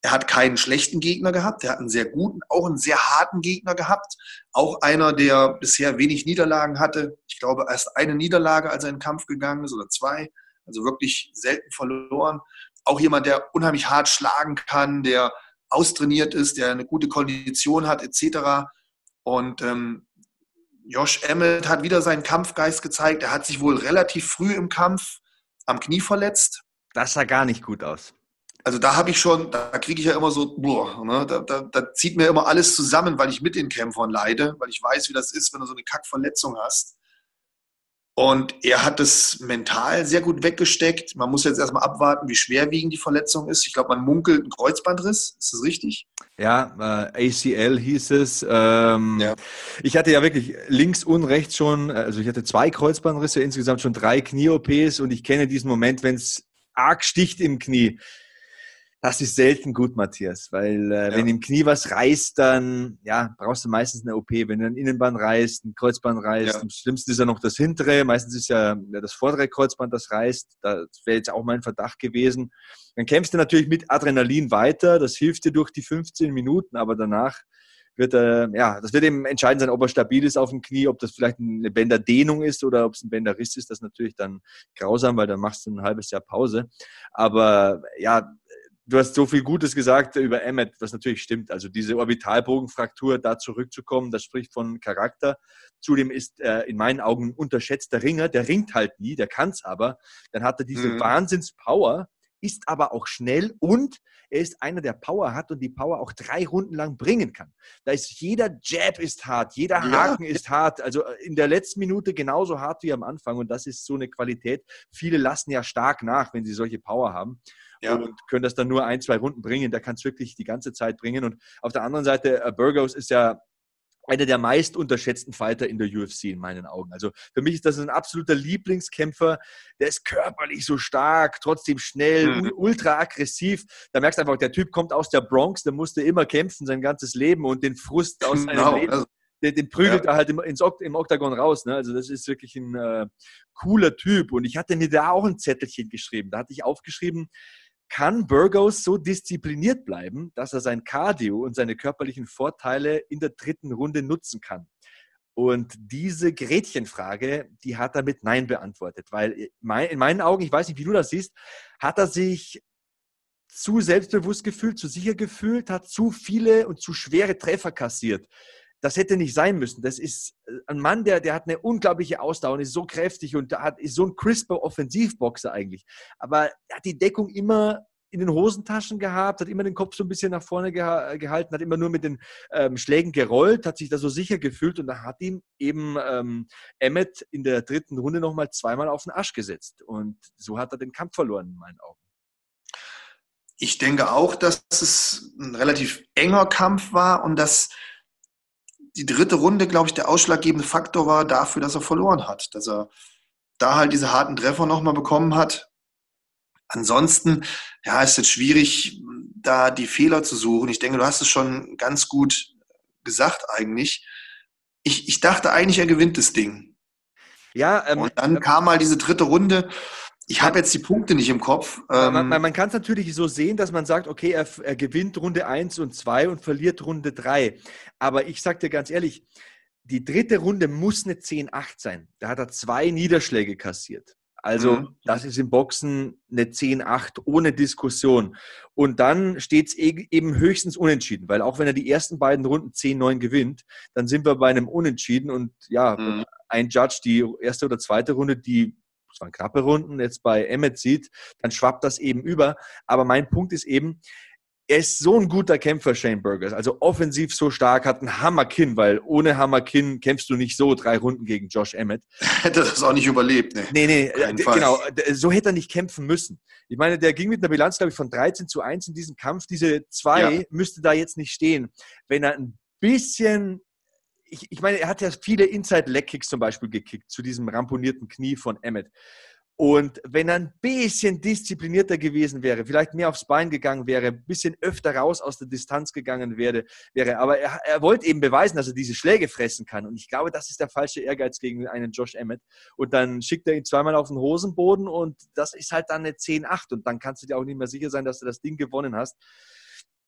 [SPEAKER 2] Er hat keinen schlechten Gegner gehabt, er hat einen sehr guten, auch einen sehr harten Gegner gehabt. Auch einer, der bisher wenig Niederlagen hatte. Ich glaube, erst eine Niederlage, als er in den Kampf gegangen ist, oder zwei. Also wirklich selten verloren. Auch jemand, der unheimlich hart schlagen kann, der austrainiert ist, der eine gute Kondition hat, etc. Und ähm, Josh Emmett hat wieder seinen Kampfgeist gezeigt. Er hat sich wohl relativ früh im Kampf am Knie verletzt.
[SPEAKER 1] Das sah gar nicht gut aus.
[SPEAKER 2] Also da habe ich schon, da kriege ich ja immer so, boah, ne, da, da, da, zieht mir immer alles zusammen, weil ich mit den Kämpfern leide, weil ich weiß, wie das ist, wenn du so eine Kackverletzung hast. Und er hat es mental sehr gut weggesteckt. Man muss jetzt erstmal abwarten, wie schwerwiegend die Verletzung ist. Ich glaube, man munkelt einen Kreuzbandriss. Ist das richtig?
[SPEAKER 1] Ja, äh, ACL hieß es. Ähm, ja. Ich hatte ja wirklich links und rechts schon, also ich hatte zwei Kreuzbandrisse, insgesamt schon drei Knie-OPs und ich kenne diesen Moment, wenn es arg sticht im Knie das ist selten gut, Matthias, weil äh, ja. wenn im Knie was reißt, dann ja, brauchst du meistens eine OP. Wenn du ein Innenband reißt, ein Kreuzband reißt, ja. am schlimmsten ist ja noch das hintere, meistens ist ja, das vordere Kreuzband, das reißt. Das wäre jetzt auch mein Verdacht gewesen. Dann kämpfst du natürlich mit Adrenalin weiter, das hilft dir durch die 15 Minuten, aber danach wird er, äh, ja, das wird eben entscheidend sein, ob er stabil ist auf dem Knie, ob das vielleicht eine Bänderdehnung ist oder ob es ein Bänderriss ist. Das ist natürlich dann grausam, weil dann machst du ein halbes Jahr Pause. Aber ja, du hast so viel Gutes gesagt über Emmet, was natürlich stimmt. Also diese Orbitalbogenfraktur, da zurückzukommen, das spricht von Charakter. Zudem ist er in meinen Augen ein unterschätzter Ringer. Der ringt halt nie, der kann es aber. Dann hat er diese mhm. Wahnsinnspower, ist aber auch schnell und er ist einer, der Power hat und die Power auch drei Runden lang bringen kann. Da ist jeder Jab ist hart, jeder Haken ja. ist hart. Also äh, in der letzten Minute genauso hart wie am Anfang und das ist so eine Qualität. Viele lassen ja stark nach, wenn sie solche Power haben ja. und können das dann nur ein, zwei Runden bringen. Der kann es wirklich die ganze Zeit bringen. Und auf der anderen Seite, uh, Burgos ist ja einer der meist unterschätzten Fighter in der UFC in meinen Augen. Also für mich ist das ein absoluter Lieblingskämpfer. Der ist körperlich so stark, trotzdem schnell, mhm. ultra aggressiv. Da merkst du einfach, der Typ kommt aus der Bronx, der musste immer kämpfen sein ganzes Leben und den Frust aus seinem genau. Leben. Also, den, den prügelt ja. er halt im, ins Okt, im Oktagon raus. Ne? Also das ist wirklich ein äh, cooler Typ. Und ich hatte mir da auch ein Zettelchen geschrieben. Da hatte ich aufgeschrieben, kann Burgos so diszipliniert bleiben, dass er sein Cardio und seine körperlichen Vorteile in der dritten Runde nutzen kann? Und diese Gretchenfrage, die hat er mit Nein beantwortet, weil in meinen Augen, ich weiß nicht, wie du das siehst, hat er sich zu selbstbewusst gefühlt, zu sicher gefühlt, hat zu viele und zu schwere Treffer kassiert das hätte nicht sein müssen. Das ist äh, ein Mann, der, der hat eine unglaubliche Ausdauer und ist so kräftig und hat, ist so ein crisper Offensivboxer eigentlich. Aber er hat die Deckung immer in den Hosentaschen gehabt, hat immer den Kopf so ein bisschen nach vorne geha gehalten, hat immer nur mit den ähm, Schlägen gerollt, hat sich da so sicher gefühlt und da hat ihm eben ähm, Emmett in der dritten Runde nochmal zweimal auf den Arsch gesetzt. Und so hat er den Kampf verloren in meinen Augen.
[SPEAKER 2] Ich denke auch, dass es ein relativ enger Kampf war und dass die dritte Runde, glaube ich, der ausschlaggebende Faktor war dafür, dass er verloren hat. Dass er da halt diese harten Treffer nochmal bekommen hat. Ansonsten, ja, ist es schwierig, da die Fehler zu suchen. Ich denke, du hast es schon ganz gut gesagt eigentlich. Ich, ich dachte eigentlich, er gewinnt das Ding. Ja, ähm, und dann kam mal diese dritte Runde ich habe jetzt die Punkte nicht im Kopf.
[SPEAKER 1] Ähm man, man, man kann es natürlich so sehen, dass man sagt, okay, er, er, gewinnt Runde 1 und 2 und verliert Runde 3. Aber ich sage dir ganz ehrlich, die dritte Runde muss eine 10-8 sein. Da hat er zwei Niederschläge kassiert. Also mhm. das ist im Boxen eine 10-8 ohne Diskussion. Und dann steht es eben höchstens unentschieden, weil auch wenn er die ersten beiden Runden 10-9 gewinnt, dann sind wir bei einem Unentschieden und ja, mhm. ein Judge die erste oder zweite Runde, die es waren knappe Runden, jetzt bei Emmet sieht, dann schwappt das eben über. Aber mein Punkt ist eben, er ist so ein guter Kämpfer, Shane Burgers. Also offensiv so stark, hat einen Hammerkinn, weil ohne Hammerkinn kämpfst du nicht so drei Runden gegen Josh Emmett.
[SPEAKER 2] Hätte das auch nicht überlebt, ne?
[SPEAKER 1] Nee, nee, genau. So hätte er nicht kämpfen müssen. Ich meine, der ging mit einer Bilanz, glaube ich, von 13 zu 1 in diesem Kampf. Diese zwei ja. müsste da jetzt nicht stehen. Wenn er ein bisschen ich, ich meine, er hat ja viele Inside-Leg-Kicks zum Beispiel gekickt zu diesem ramponierten Knie von Emmett. Und wenn er ein bisschen disziplinierter gewesen wäre, vielleicht mehr aufs Bein gegangen wäre, ein bisschen öfter raus aus der Distanz gegangen wäre, wäre aber er, er wollte eben beweisen, dass er diese Schläge fressen kann. Und ich glaube, das ist der falsche Ehrgeiz gegen einen Josh Emmett. Und dann schickt er ihn zweimal auf den Hosenboden und das ist halt dann eine 10-8. Und dann kannst du dir auch nicht mehr sicher sein, dass du das Ding gewonnen hast.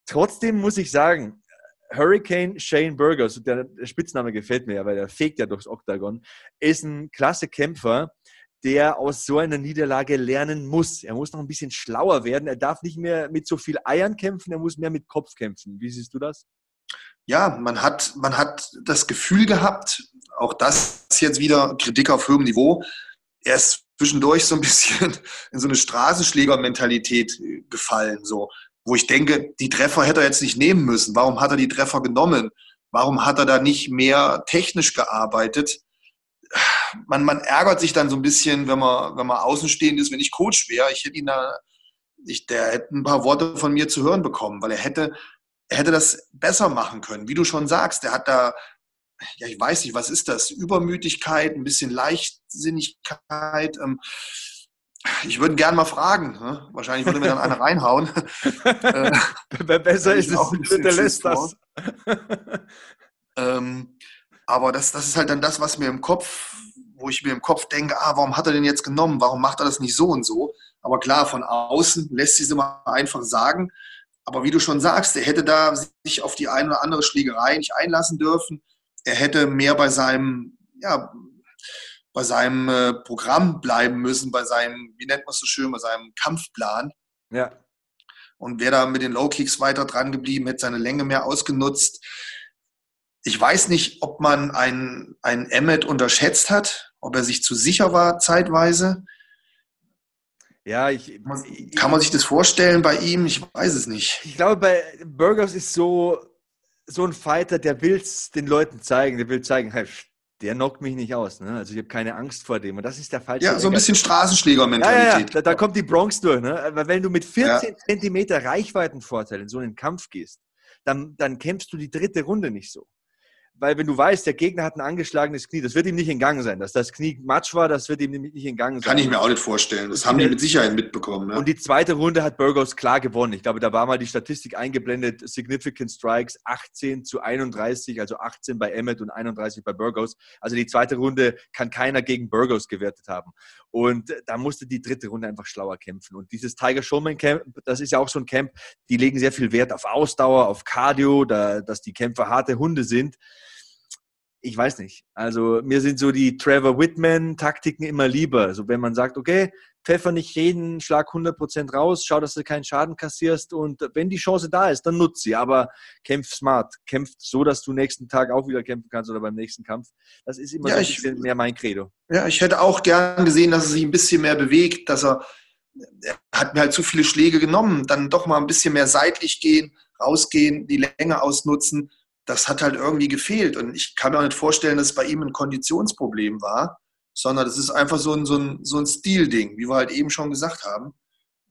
[SPEAKER 1] Trotzdem muss ich sagen, Hurricane Shane Burgers, der Spitzname gefällt mir ja, weil er fegt ja durchs Oktagon, ist ein klasse Kämpfer der aus so einer Niederlage lernen muss. Er muss noch ein bisschen schlauer werden. Er darf nicht mehr mit so viel Eiern kämpfen, er muss mehr mit Kopf kämpfen. Wie siehst du das?
[SPEAKER 2] Ja, man hat, man hat das Gefühl gehabt, auch das ist jetzt wieder Kritik auf hohem Niveau, er ist zwischendurch so ein bisschen in so eine Straßenschläger-Mentalität gefallen, so, wo ich denke, die Treffer hätte er jetzt nicht nehmen müssen. Warum hat er die Treffer genommen? Warum hat er da nicht mehr technisch gearbeitet? man, man ärgert sich dann so ein bisschen, wenn man, wenn man außenstehend ist, wenn ich Coach wäre. Ich hätte ihn da, ich, der hätte ein paar Worte von mir zu hören bekommen, weil er hätte, er hätte das besser machen können. Wie du schon sagst, er hat da, ja, ich weiß nicht, was ist das? Übermütigkeit, ein bisschen Leichtsinnigkeit. Ähm, ich würde gerne mal fragen. Ne? Wahrscheinlich würde mir dann einer reinhauen.
[SPEAKER 1] äh, Besser ist es, der lässt das.
[SPEAKER 2] ähm, aber das, das ist halt dann das, was mir im Kopf, wo ich mir im Kopf denke, ah, warum hat er den jetzt genommen? Warum macht er das nicht so und so? Aber klar, von außen lässt sich es immer einfach sagen. Aber wie du schon sagst, er hätte da sich auf die eine oder andere Schlägerei nicht einlassen dürfen. Er hätte mehr bei seinem, ja, bei seinem äh, Programm bleiben müssen, bei seinem, wie nennt man es so schön, bei seinem Kampfplan.
[SPEAKER 1] Ja.
[SPEAKER 2] Und wäre da mit den Low Kicks weiter dran geblieben, hätte seine Länge mehr ausgenutzt ich weiß nicht, ob man einen, einen Emmet unterschätzt hat, ob er sich zu sicher war zeitweise.
[SPEAKER 1] Ja, ich,
[SPEAKER 2] Kann man sich das vorstellen bei ihm? Ich weiß es nicht.
[SPEAKER 1] Ich glaube, bei Burgers ist so, so ein Fighter, der will es den Leuten zeigen. Der will zeigen, hey, der knockt mich nicht aus. Ne? Also ich habe keine Angst vor dem. Und das ist der falsche.
[SPEAKER 2] Ja, so ein bisschen Straßenschläger-Mentalität.
[SPEAKER 1] Ja, ja, da, da, kommt die Bronx durch. Ne? Weil wenn du mit 14 ja. Zentimeter Reichweitenvorteil in so einen Kampf gehst, dann, dann kämpfst du die dritte Runde nicht so weil wenn du weißt, der Gegner hat ein angeschlagenes Knie, das wird ihm nicht in Gang sein. Dass das Knie matsch war, das wird ihm nicht in Gang sein.
[SPEAKER 2] Kann ich mir auch nicht vorstellen. Das haben die mit Sicherheit mitbekommen.
[SPEAKER 1] Ja. Und die zweite Runde hat Burgos klar gewonnen. Ich glaube, da war mal die Statistik eingeblendet. Significant Strikes 18 zu 31, also 18 bei Emmett und 31 bei Burgos. Also die zweite Runde kann keiner gegen Burgos gewertet haben. Und da musste die dritte Runde einfach schlauer kämpfen. Und dieses Tiger Showman Camp, das ist ja auch so ein Camp, die legen sehr viel Wert auf Ausdauer, auf Cardio, da, dass die Kämpfer harte Hunde sind ich weiß nicht. Also mir sind so die Trevor Whitman-Taktiken immer lieber. Also wenn man sagt, okay, pfeffer nicht jeden Schlag 100% raus, schau, dass du keinen Schaden kassierst und wenn die Chance da ist, dann nutze sie. Aber kämpf smart. Kämpf so, dass du nächsten Tag auch wieder kämpfen kannst oder beim nächsten Kampf. Das ist immer ja, so ein bisschen mehr mein Credo.
[SPEAKER 2] Ja, ich hätte auch gern gesehen, dass er sich ein bisschen mehr bewegt, dass er, er hat mir halt zu viele Schläge genommen, dann doch mal ein bisschen mehr seitlich gehen, rausgehen, die Länge ausnutzen das hat halt irgendwie gefehlt. Und ich kann mir auch nicht vorstellen, dass es bei ihm ein Konditionsproblem war, sondern das ist einfach so ein, so ein, so ein Stilding, wie wir halt eben schon gesagt haben.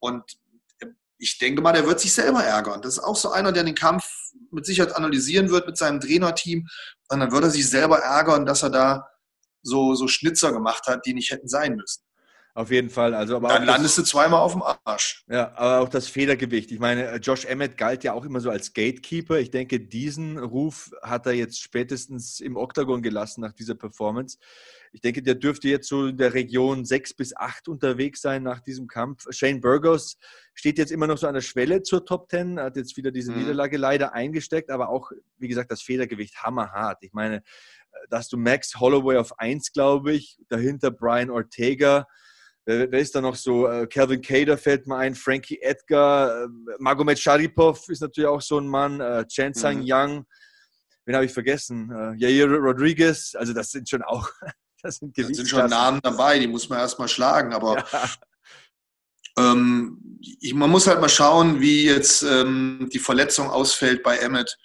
[SPEAKER 2] Und ich denke mal, der wird sich selber ärgern. Das ist auch so einer, der den Kampf mit Sicherheit analysieren wird mit seinem Trainerteam. Und dann wird er sich selber ärgern, dass er da so, so Schnitzer gemacht hat, die nicht hätten sein müssen.
[SPEAKER 1] Auf jeden Fall. Also, aber
[SPEAKER 2] Dann landest das, du zweimal auf dem Arsch.
[SPEAKER 1] Ja, aber auch das Federgewicht. Ich meine, Josh Emmett galt ja auch immer so als Gatekeeper. Ich denke, diesen Ruf hat er jetzt spätestens im Oktagon gelassen nach dieser Performance. Ich denke, der dürfte jetzt so in der Region 6 bis 8 unterwegs sein nach diesem Kampf. Shane Burgos steht jetzt immer noch so an der Schwelle zur Top 10, hat jetzt wieder diese mhm. Niederlage leider eingesteckt, aber auch, wie gesagt, das Federgewicht hammerhart. Ich meine, da hast du Max Holloway auf 1, glaube ich, dahinter Brian Ortega. Wer, wer, ist da noch so? Äh, Calvin Cader fällt mir ein, Frankie Edgar, äh, Magomed Sharipov ist natürlich auch so ein Mann, äh, Chen Sang mhm. Yang, wen habe ich vergessen? Äh, Jair Rodriguez, also das sind schon auch,
[SPEAKER 2] das sind Das sind schon Namen dabei, die muss man erstmal schlagen, aber ja. ähm, ich, man muss halt mal schauen, wie jetzt ähm, die Verletzung ausfällt bei Emmett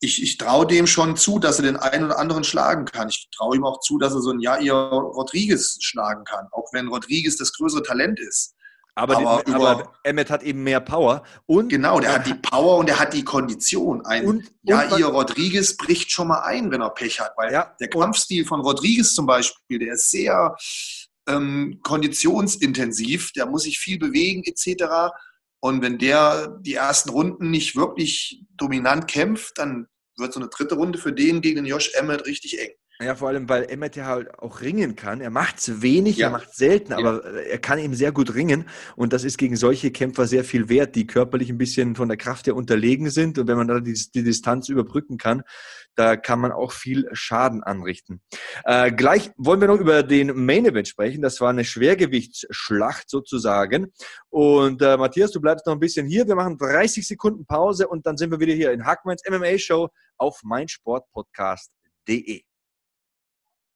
[SPEAKER 2] ich, ich traue dem schon zu, dass er den einen oder anderen schlagen kann. Ich traue ihm auch zu, dass er so ein Jair Rodriguez schlagen kann, auch wenn Rodriguez das größere Talent ist.
[SPEAKER 1] Aber,
[SPEAKER 2] Aber
[SPEAKER 1] die,
[SPEAKER 2] über-
[SPEAKER 1] aber Emmett hat eben mehr Power. Und
[SPEAKER 2] Genau, der
[SPEAKER 1] er
[SPEAKER 2] hat die Power und der hat die Kondition. Ein
[SPEAKER 1] Und-
[SPEAKER 2] ja,
[SPEAKER 1] und
[SPEAKER 2] Rodriguez bricht schon mal ein, wenn er Pech hat, weil
[SPEAKER 1] Ja,
[SPEAKER 2] der Kampfstil von Rodriguez zum Beispiel, der ist sehr ähm, konditionsintensiv, der muss sich viel bewegen etc. Und wenn der die ersten Runden nicht wirklich dominant kämpft, dann wird so eine dritte Runde für den gegen den Josh Emmett richtig eng.
[SPEAKER 1] Ja, vor allem, weil Emmett ja halt auch ringen kann. Er macht es wenig,
[SPEAKER 2] Ja.
[SPEAKER 1] er macht selten,
[SPEAKER 2] Ja.
[SPEAKER 1] aber er kann eben sehr gut ringen. Und das ist gegen solche Kämpfer sehr viel wert, die körperlich ein bisschen von der Kraft her unterlegen sind. Und wenn man da die, die Distanz überbrücken kann, da kann man auch viel Schaden anrichten. Äh, gleich wollen wir noch über den Main Event sprechen. Das war eine Schwergewichtsschlacht sozusagen. Und äh, Matthias, du bleibst noch ein bisschen hier. Wir machen 30 Sekunden Pause und dann sind wir wieder hier in Hackmans MMA Show auf meinsportpodcast.de.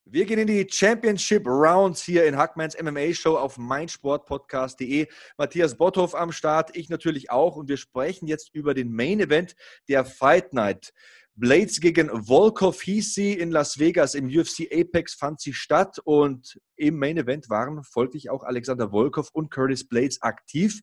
[SPEAKER 1] Wir gehen in die Championship Rounds hier in Hackmans MMA Show auf meinsportpodcast.de. Matthias Botthoff am Start, ich natürlich auch. Und wir sprechen jetzt über den Main Event der Fight Night. Blades gegen Volkov hieß sie in Las Vegas im UFC Apex fand sie statt und im Main Event waren folglich auch Alexander Volkov und Curtis Blades aktiv.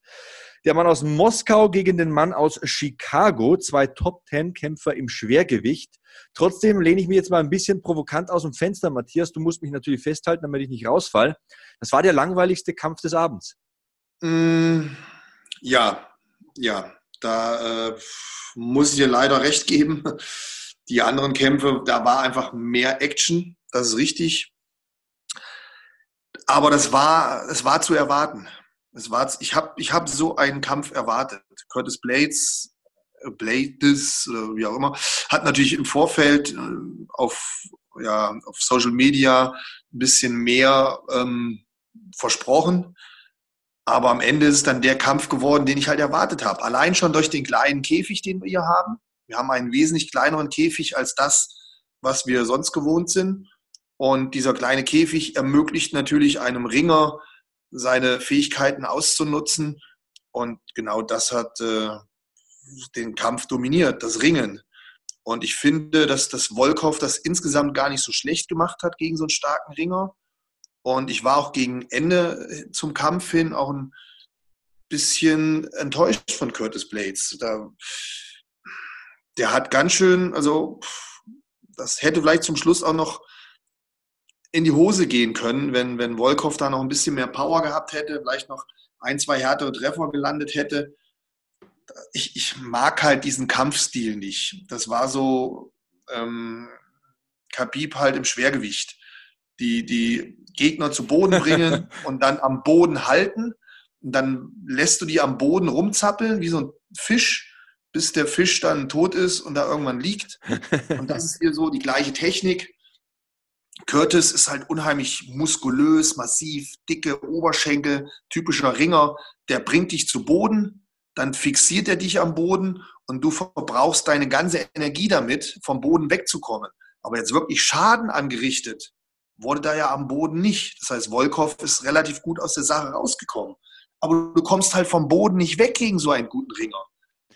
[SPEAKER 1] Der Mann aus Moskau gegen den Mann aus Chicago, zwei Top Ten Kämpfer im Schwergewicht. Trotzdem lehne ich mich jetzt mal ein bisschen provokant aus dem Fenster, Matthias. Du musst mich natürlich festhalten, damit ich nicht rausfall. Das war der langweiligste Kampf des Abends.
[SPEAKER 2] Mm, ja, ja, da äh, muss ich dir leider recht geben. Die anderen Kämpfe, da war einfach mehr Action, das ist richtig. Aber das war, es war zu erwarten. Es war, ich habe ich hab so einen Kampf erwartet. Curtis Blades, äh, Blades, oder wie auch immer, hat natürlich im Vorfeld äh, auf, ja, auf Social Media ein bisschen mehr ähm, versprochen. Aber am Ende ist es dann der Kampf geworden, den ich halt erwartet habe. Allein schon durch den kleinen Käfig, den wir hier haben. Wir haben einen wesentlich kleineren Käfig als das, was wir sonst gewohnt sind. Und dieser kleine Käfig ermöglicht natürlich einem Ringer, seine Fähigkeiten auszunutzen. Und genau das hat äh, den Kampf dominiert, das Ringen. Und ich finde, dass das Volkov das insgesamt gar nicht so schlecht gemacht hat gegen so einen starken Ringer. Und ich war auch gegen Ende zum Kampf hin auch ein bisschen enttäuscht von Curtis Blades. Da, der hat ganz schön, also das hätte vielleicht zum Schluss auch noch in die Hose gehen können, wenn, wenn Volkov da noch ein bisschen mehr Power gehabt hätte, vielleicht noch ein, zwei härtere Treffer gelandet hätte. Ich, ich mag halt diesen Kampfstil nicht. Das war so ähm, Khabib halt im Schwergewicht. Die, die Gegner zu Boden bringen und dann am Boden halten. Und dann lässt du die am Boden rumzappeln, wie so ein Fisch, bis der Fisch dann tot ist und da irgendwann liegt. Und das ist hier so die gleiche Technik. Curtis ist halt unheimlich muskulös, massiv, dicke Oberschenkel, typischer Ringer. Der bringt dich zu Boden, dann fixiert er dich am Boden und du verbrauchst deine ganze Energie damit, vom Boden wegzukommen. Aber jetzt wirklich Schaden angerichtet, wurde da ja am Boden nicht. Das heißt, Volkov ist relativ gut aus der Sache rausgekommen. Aber du kommst halt vom Boden nicht weg gegen so einen guten Ringer.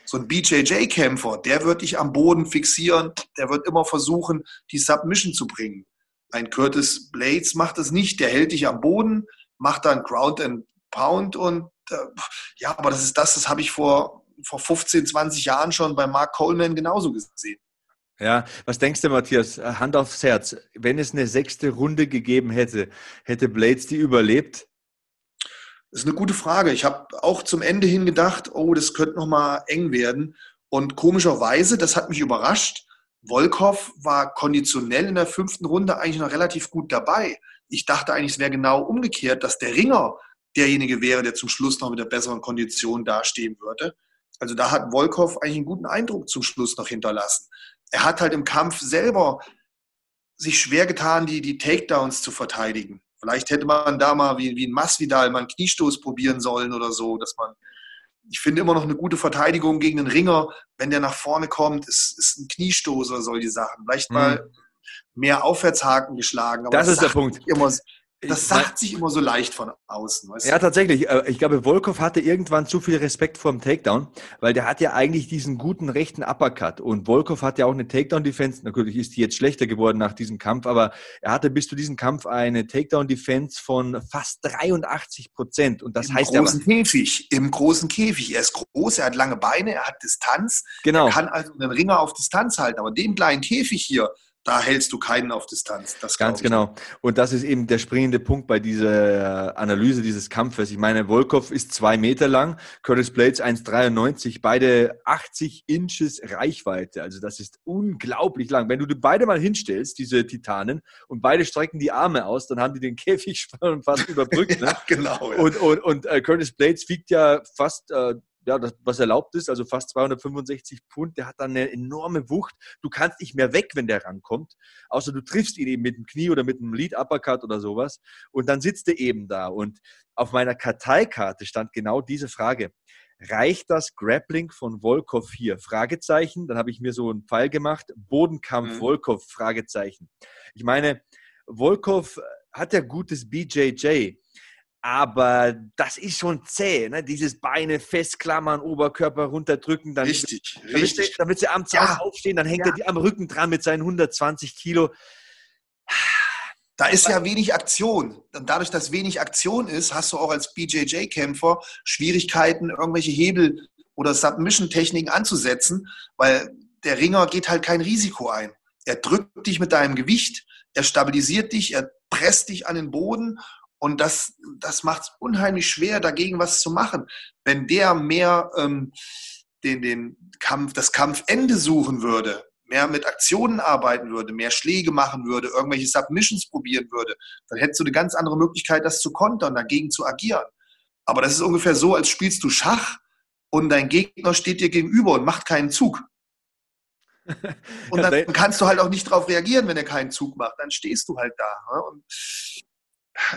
[SPEAKER 2] So ein BJJ-Kämpfer, der wird dich am Boden fixieren, der wird immer versuchen, die Submission zu bringen. Ein Curtis Blades macht das nicht, der hält dich am Boden, macht dann Ground and Pound und äh, ja, aber das ist das, das habe ich vor, vor 15, 20 Jahren schon bei Mark Coleman genauso gesehen.
[SPEAKER 1] Ja, was denkst du, Matthias? Hand aufs Herz. Wenn es eine sechste Runde gegeben hätte, hätte Blades die überlebt?
[SPEAKER 2] Das ist eine gute Frage. Ich habe auch zum Ende hin gedacht, oh, das könnte noch mal eng werden. Und komischerweise, das hat mich überrascht, Volkov war konditionell in der fünften Runde eigentlich noch relativ gut dabei. Ich dachte eigentlich, es wäre genau umgekehrt, dass der Ringer derjenige wäre, der zum Schluss noch mit der besseren Kondition dastehen würde. Also da hat Volkov eigentlich einen guten Eindruck zum Schluss noch hinterlassen. Er hat halt im Kampf selber sich schwer getan, die, die Takedowns zu verteidigen. Vielleicht hätte man da mal wie, wie ein Masvidal mal einen Kniestoß probieren sollen oder so, dass man, ich finde immer noch eine gute Verteidigung gegen den Ringer, wenn der nach vorne kommt, ist, ist ein Kniestoß oder solche Sachen. Vielleicht mal mehr Aufwärtshaken geschlagen.
[SPEAKER 1] Das ist der Punkt.
[SPEAKER 2] Immer, das sagt sich immer so leicht von außen.
[SPEAKER 1] Weißt du? Ja, tatsächlich. Äh, ich glaube, Volkov hatte irgendwann zu viel Respekt vor dem Takedown, weil der hat ja eigentlich diesen guten rechten Uppercut. Und Volkov hat ja auch eine Takedown-Defense. Natürlich ist die jetzt schlechter geworden nach diesem Kampf, aber er hatte bis zu diesem Kampf eine Takedown-Defense von fast 83 Prozent. Und das
[SPEAKER 2] Im
[SPEAKER 1] heißt
[SPEAKER 2] Im großen aber, Käfig. Im großen Käfig. Er ist groß, er hat lange Beine, er hat Distanz.
[SPEAKER 1] Genau.
[SPEAKER 2] Er kann also einen Ringer auf Distanz halten. Aber den kleinen Käfig hier, da hältst du keinen auf Distanz.
[SPEAKER 1] Das Ganz genau. Und das ist eben der springende Punkt bei dieser Analyse dieses Kampfes. Ich meine, Volkov ist zwei Meter lang, Curtis Blades 1,93, beide 80 Inches Reichweite. Also das ist unglaublich lang. Wenn du die beide mal hinstellst, diese Titanen, und beide strecken die Arme aus, dann haben die den Käfig fast überbrückt. Ne?
[SPEAKER 2] ja, genau.
[SPEAKER 1] Ja. Und, und, und uh, Curtis Blades wiegt ja fast uh, ja, das, was erlaubt ist, also fast 265 Pfund, der hat dann eine enorme Wucht. Du kannst nicht mehr weg, wenn der rankommt, außer du triffst ihn eben mit dem Knie oder mit einem Lead Uppercut oder sowas. Und dann sitzt er eben da. Und auf meiner Karteikarte stand genau diese Frage. Reicht das Grappling von Volkov hier? Fragezeichen. Dann habe ich mir so einen Pfeil gemacht. Bodenkampf mhm. Volkov? Fragezeichen. Ich meine, Volkov hat ja gutes BJJ. Aber das ist schon zäh, ne? dieses Beine festklammern, Oberkörper runterdrücken. Dann,
[SPEAKER 2] richtig,
[SPEAKER 1] damit, richtig. Sie, damit sie am Zaun ja. aufstehen, dann hängt ja. er die am Rücken dran mit seinen 120 Kilo.
[SPEAKER 2] Da ist ja wenig Aktion. Und dadurch, dass wenig Aktion ist, hast du auch als BJJ-Kämpfer Schwierigkeiten, irgendwelche Hebel oder Submission-Techniken anzusetzen, weil der Ringer geht halt kein Risiko ein. Er drückt dich mit deinem Gewicht, er stabilisiert dich, er presst dich an den Boden und das, das macht es unheimlich schwer, dagegen was zu machen. Wenn der mehr ähm, den, den Kampf, das Kampfende suchen würde, mehr mit Aktionen arbeiten würde, mehr Schläge machen würde, irgendwelche Submissions probieren würde, dann hättest du eine ganz andere Möglichkeit, das zu kontern, dagegen zu agieren. Aber das ist ungefähr so, als spielst du Schach und dein Gegner steht dir gegenüber und macht keinen Zug. Und dann kannst du halt auch nicht darauf reagieren, wenn er keinen Zug macht. Dann stehst du halt da. Ne? Und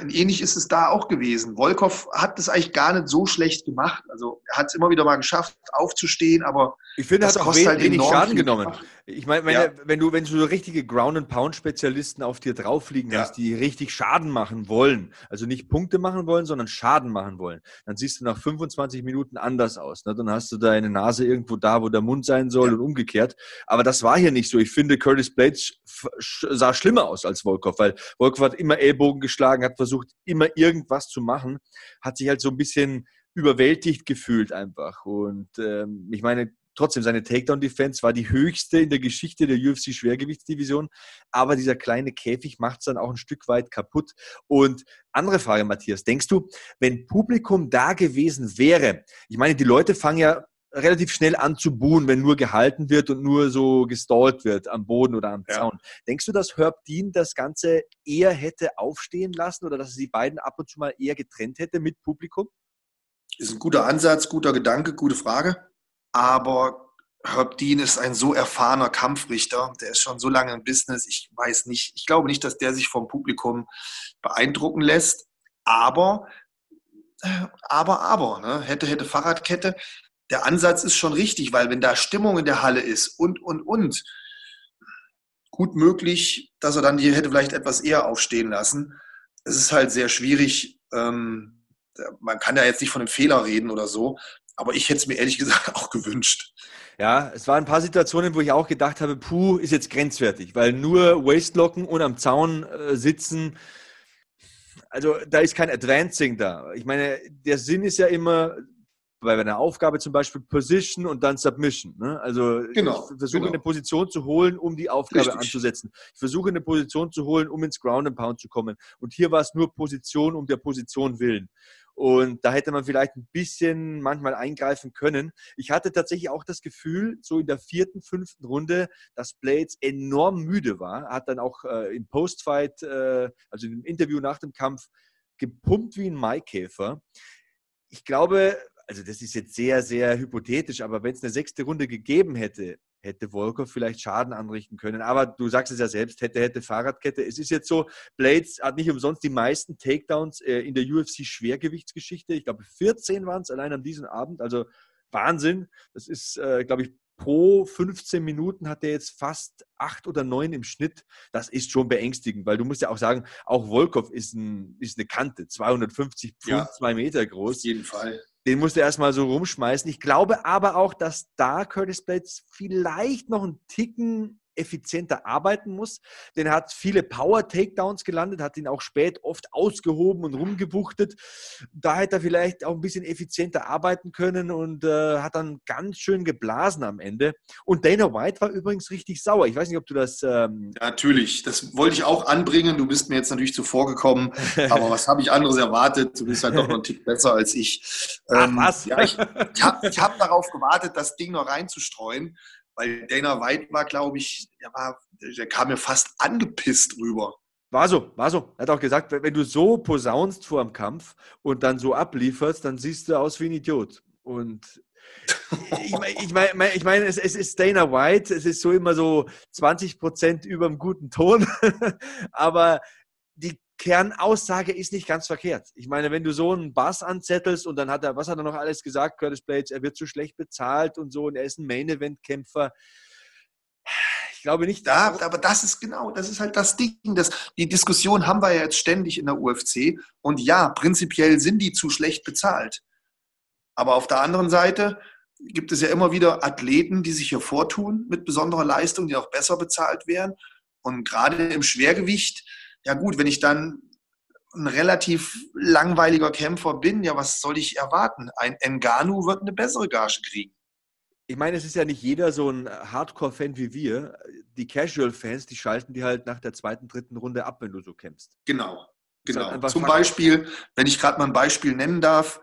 [SPEAKER 2] ähnlich ist es da auch gewesen. Wolkow hat das eigentlich gar nicht so schlecht gemacht. Also er hat es immer wieder mal geschafft, aufzustehen, aber
[SPEAKER 1] ich finde, er hat auch wenig, halt wenig Schaden genommen. Gemacht. Ich meine, ja. wenn du, wenn du so richtige Ground-and-Pound-Spezialisten auf dir drauf liegen ja. hast, die richtig Schaden machen wollen, also nicht Punkte machen wollen, sondern Schaden machen wollen, dann siehst du nach 25 Minuten anders aus. Ne? Dann hast du deine Nase irgendwo da, wo der Mund sein soll ja. und umgekehrt. Aber das war hier nicht so. Ich finde, Curtis Blades sah schlimmer aus als Volkov, weil Volkov hat immer Ellbogen geschlagen, hat versucht, immer irgendwas zu machen, hat sich halt so ein bisschen überwältigt gefühlt einfach. Und ähm, ich meine, Trotzdem, seine Takedown-Defense war die höchste in der Geschichte der UFC-Schwergewichtsdivision. Aber dieser kleine Käfig macht es dann auch ein Stück weit kaputt. Und andere Frage, Matthias, denkst du, wenn Publikum da gewesen wäre, ich meine, die Leute fangen ja relativ schnell an zu buhen, wenn nur gehalten wird und nur so gestallt wird am Boden oder am Zaun. Ja. Denkst du, dass Herb Dean das Ganze eher hätte aufstehen lassen oder dass er die beiden ab und zu mal eher getrennt hätte mit Publikum?
[SPEAKER 2] Ist ein guter Ansatz, guter Gedanke, gute Frage. Aber Herb Dean ist ein so erfahrener Kampfrichter, der ist schon so lange im Business. Ich weiß nicht, ich glaube nicht, dass der sich vom Publikum beeindrucken lässt. Aber, aber, aber, ne? hätte, hätte Fahrradkette. Der Ansatz ist schon richtig, weil wenn da Stimmung in der Halle ist und, und, und, gut möglich, dass er dann die hätte vielleicht etwas eher aufstehen lassen. Es ist halt sehr schwierig. Ähm, man kann ja jetzt nicht von einem Fehler reden oder so, aber ich hätte es mir ehrlich gesagt auch gewünscht.
[SPEAKER 1] Ja, es waren ein paar Situationen, wo ich auch gedacht habe, puh, ist jetzt grenzwertig, weil nur Waistlocken und am Zaun äh, sitzen, also da ist kein Advancing da. Ich meine, der Sinn ist ja immer, bei einer Aufgabe zum Beispiel Position und dann Submission. Ne? Also
[SPEAKER 2] genau,
[SPEAKER 1] ich versuche
[SPEAKER 2] genau.
[SPEAKER 1] eine Position zu holen, um die Aufgabe
[SPEAKER 2] Richtig.
[SPEAKER 1] anzusetzen. Ich versuche eine Position zu holen, um ins Ground and Pound zu kommen. Und hier war es nur Position um der Position willen. Und da hätte man vielleicht ein bisschen manchmal eingreifen können. Ich hatte tatsächlich auch das Gefühl, so in der vierten, fünften Runde, dass Blades enorm müde war. Hat dann auch äh, im Postfight, äh, also im Interview nach dem Kampf, gepumpt wie ein Maikäfer. Ich glaube, also das ist jetzt sehr, sehr hypothetisch, aber wenn es eine sechste Runde gegeben hätte, hätte Volkov vielleicht Schaden anrichten können. Aber du sagst es ja selbst, hätte, hätte Fahrradkette. Es ist jetzt so, Blades hat nicht umsonst die meisten Takedowns äh, in der UFC-Schwergewichtsgeschichte. Ich glaube, 14 waren es allein an diesem Abend. Also Wahnsinn. Das ist, äh, glaube ich, pro 15 Minuten hat er jetzt fast acht oder neun im Schnitt. Das ist schon beängstigend, weil du musst ja auch sagen, auch Volkov ist, ein, ist eine Kante, 250 Pfund, ja, zwei Meter groß. Auf
[SPEAKER 2] jeden Fall.
[SPEAKER 1] Den musst du erstmal so rumschmeißen. Ich glaube aber auch, dass da Curtis Blades vielleicht noch einen Ticken effizienter arbeiten muss. Denn er hat viele Power-Takedowns gelandet, hat ihn auch spät oft ausgehoben und rumgebuchtet. Da hätte er vielleicht auch ein bisschen effizienter arbeiten können und äh, hat dann ganz schön geblasen am Ende. Und Dana White war übrigens richtig sauer. Ich weiß nicht, ob du das. Ähm
[SPEAKER 2] natürlich, das wollte ich auch anbringen. Du bist mir jetzt natürlich zuvor gekommen. Aber was habe ich anderes erwartet? Du bist halt doch noch ein Tick besser als ich.
[SPEAKER 1] Ähm, Ach, was?
[SPEAKER 2] Ja, ich, ich habe hab darauf gewartet, das Ding noch reinzustreuen weil Dana White war, glaube ich, der, war, der kam mir fast angepisst rüber.
[SPEAKER 1] War so, war so. Er hat auch gesagt, wenn du so posaunst vor dem Kampf und dann so ablieferst, dann siehst du aus wie ein Idiot. Und ich meine, ich mein, ich mein, es, es, ist Dana White, es ist so immer so 20 Prozent über dem guten Ton, aber Kernaussage ist nicht ganz verkehrt. Ich meine, wenn du so einen Bass anzettelst und dann hat er, was hat er noch alles gesagt, Curtis Blades, er wird zu schlecht bezahlt und so und er ist ein Main-Event-Kämpfer. Ich glaube nicht.
[SPEAKER 2] Da, aber das ist genau, das ist halt das Ding. Das, die Diskussion haben wir ja jetzt ständig in der UFC. Und ja, prinzipiell sind die zu schlecht bezahlt. Aber auf der anderen Seite gibt es ja immer wieder Athleten, die sich hier vortun mit besonderer Leistung, die auch besser bezahlt werden. Und gerade im Schwergewicht ja gut, wenn ich dann ein relativ langweiliger Kämpfer bin, ja, was soll ich erwarten? Ein Enganu wird eine bessere Gage kriegen.
[SPEAKER 1] Ich meine, es ist ja nicht jeder so ein Hardcore-Fan wie wir. Die Casual-Fans, die schalten die halt nach der zweiten, dritten Runde ab, wenn du so kämpfst.
[SPEAKER 2] Genau, genau. Halt Zum Beispiel, wenn ich gerade mal ein Beispiel nennen darf,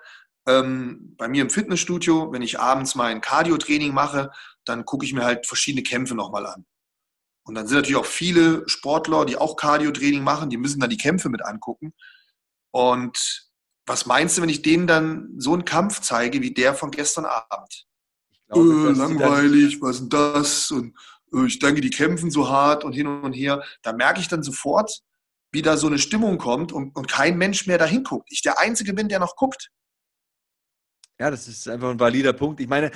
[SPEAKER 2] ähm, bei mir im Fitnessstudio, wenn ich abends mein Cardio-Training mache, dann gucke ich mir halt verschiedene Kämpfe nochmal an. Und dann sind natürlich auch viele Sportler, die auch Cardio-Training machen, die müssen dann die Kämpfe mit angucken. Und was meinst du, wenn ich denen dann so einen Kampf zeige wie der von gestern Abend? Glaube, äh, langweilig, was ist denn das? Und äh, ich denke, die kämpfen so hart und hin und her. Da merke ich dann sofort, wie da so eine Stimmung kommt und, und kein Mensch mehr dahin guckt. Ich der Einzige bin, der noch guckt.
[SPEAKER 1] Ja, das ist einfach ein valider Punkt. Ich meine,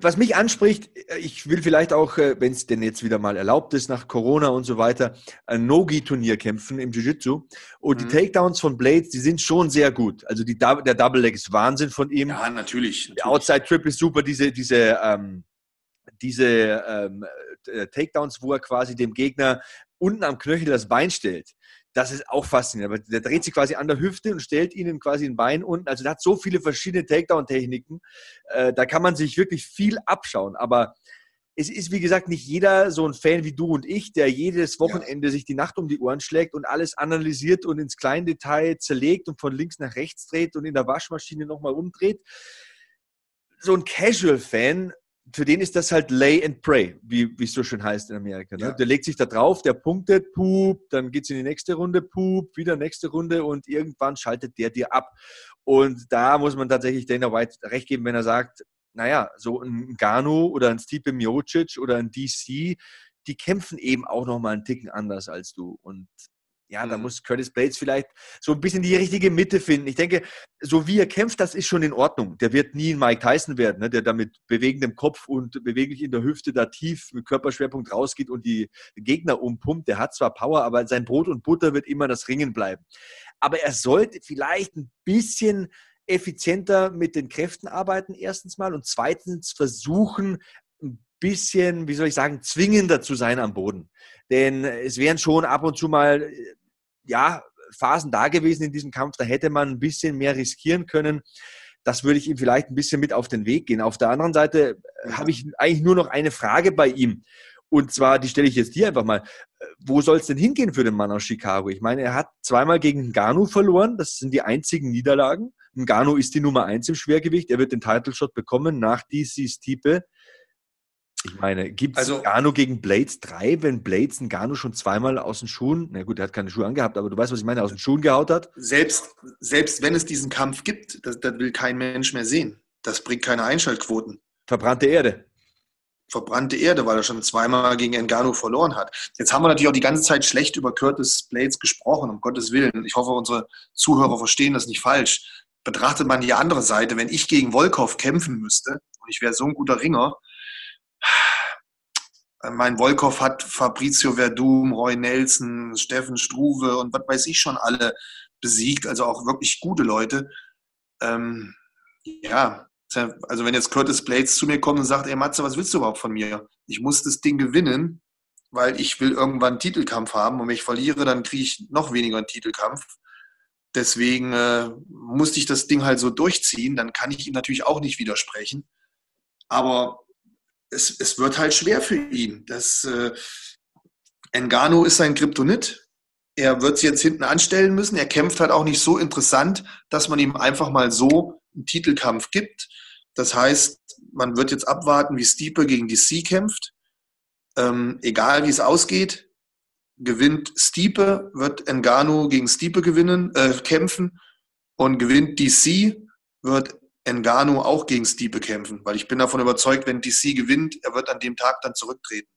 [SPEAKER 1] was mich anspricht, ich will vielleicht auch, äh, wenn es denn jetzt wieder mal erlaubt ist, nach Corona und so weiter, ein No-Gi-Turnier kämpfen im Jiu-Jitsu. Und mhm. die Takedowns von Blades, die sind schon sehr gut. Also die, der Double Leg ist Wahnsinn von ihm.
[SPEAKER 2] Ja, natürlich. natürlich.
[SPEAKER 1] Der Outside Trip ist super. Diese, diese, ähm, diese ähm, äh, Takedowns, wo er quasi dem Gegner unten am Knöchel das Bein stellt das ist auch faszinierend. Aber der dreht sich quasi an der Hüfte und stellt ihnen quasi ein Bein unten. Also der hat so viele verschiedene Takedown-Techniken. Äh, da kann man sich wirklich viel abschauen. Aber es ist, wie gesagt, nicht jeder so ein Fan wie du und ich, der jedes Wochenende ja. sich die Nacht um die Ohren schlägt und alles analysiert und ins Kleindetail zerlegt und von links nach rechts dreht und in der Waschmaschine nochmal umdreht. So ein Casual-Fan für den ist das halt Lay and Pray, wie es so schön heißt in Amerika. Ne? Ja. Der legt sich da drauf, der punktet, pup, dann geht es in die nächste Runde, pup, wieder nächste Runde und irgendwann schaltet der dir ab. Und da muss man tatsächlich Dana White recht geben, wenn er sagt, naja, so ein Gano oder ein Stipe Miocic oder ein DC, die kämpfen eben auch nochmal einen Ticken anders als du. Und ja, da mhm. muss Curtis Blades vielleicht so ein bisschen die richtige Mitte finden. Ich denke, so wie er kämpft, das ist schon in Ordnung. Der wird nie ein Mike Tyson werden, ne? der da mit bewegendem Kopf und beweglich in der Hüfte da tief mit Körperschwerpunkt rausgeht und die Gegner umpumpt. Der hat zwar Power, aber sein Brot und Butter wird immer das Ringen bleiben. Aber er sollte vielleicht ein bisschen effizienter mit den Kräften arbeiten, erstens mal, und zweitens versuchen, ein bisschen, wie soll ich sagen, zwingender zu sein am Boden. Denn es wären schon ab und zu mal ja, Phasen da gewesen in diesem Kampf, da hätte man ein bisschen mehr riskieren können. Das würde ich ihm vielleicht ein bisschen mit auf den Weg gehen. Auf der anderen Seite äh, habe ich eigentlich nur noch eine Frage bei ihm. Und zwar, die stelle ich jetzt dir einfach mal. Äh, wo soll es denn hingehen für den Mann aus Chicago? Ich meine, er hat zweimal gegen Ngannou verloren. Das sind die einzigen Niederlagen. Ngannou ist die Nummer eins im Schwergewicht. Er wird den Title Shot bekommen nach DC Stipe. Ich meine, gibt es also, Gano gegen Blades 3, wenn Blades einen Gano schon zweimal aus den Schuhen, na gut, er hat keine Schuhe angehabt, aber du weißt, was ich meine, aus den Schuhen gehaut hat?
[SPEAKER 2] Selbst, selbst wenn es diesen Kampf gibt, das, das will kein Mensch mehr sehen. Das bringt keine Einschaltquoten.
[SPEAKER 1] Verbrannte Erde.
[SPEAKER 2] Verbrannte Erde, weil er schon zweimal gegen Engano verloren hat. Jetzt haben wir natürlich auch die ganze Zeit schlecht über Curtis Blades gesprochen, um Gottes Willen. Ich hoffe, unsere Zuhörer verstehen das nicht falsch. Betrachtet man die andere Seite, wenn ich gegen Volkov kämpfen müsste und ich wäre so ein guter Ringer, mein Volkov hat Fabrizio Verdum, Roy Nelson, Steffen Struve und was weiß ich schon alle besiegt, also auch wirklich gute Leute. Ähm, ja, also wenn jetzt Curtis Blades zu mir kommt und sagt, ey Matze, was willst du überhaupt von mir? Ich muss das Ding gewinnen, weil ich will irgendwann einen Titelkampf haben und wenn ich verliere, dann kriege ich noch weniger einen Titelkampf. Deswegen äh, musste ich das Ding halt so durchziehen. Dann kann ich ihm natürlich auch nicht widersprechen. Aber es, es wird halt schwer für ihn. Das, äh, Engano ist sein Kryptonit. Er wird sich jetzt hinten anstellen müssen. Er kämpft halt auch nicht so interessant, dass man ihm einfach mal so einen Titelkampf gibt. Das heißt, man wird jetzt abwarten, wie Stiepe gegen DC kämpft. Ähm, egal wie es ausgeht, gewinnt Stiepe, wird Engano gegen Stiepe gewinnen, äh, kämpfen und gewinnt DC, wird Engano auch gegen Stiepe kämpfen, weil ich bin davon überzeugt, wenn DC gewinnt, er wird an dem Tag dann zurücktreten.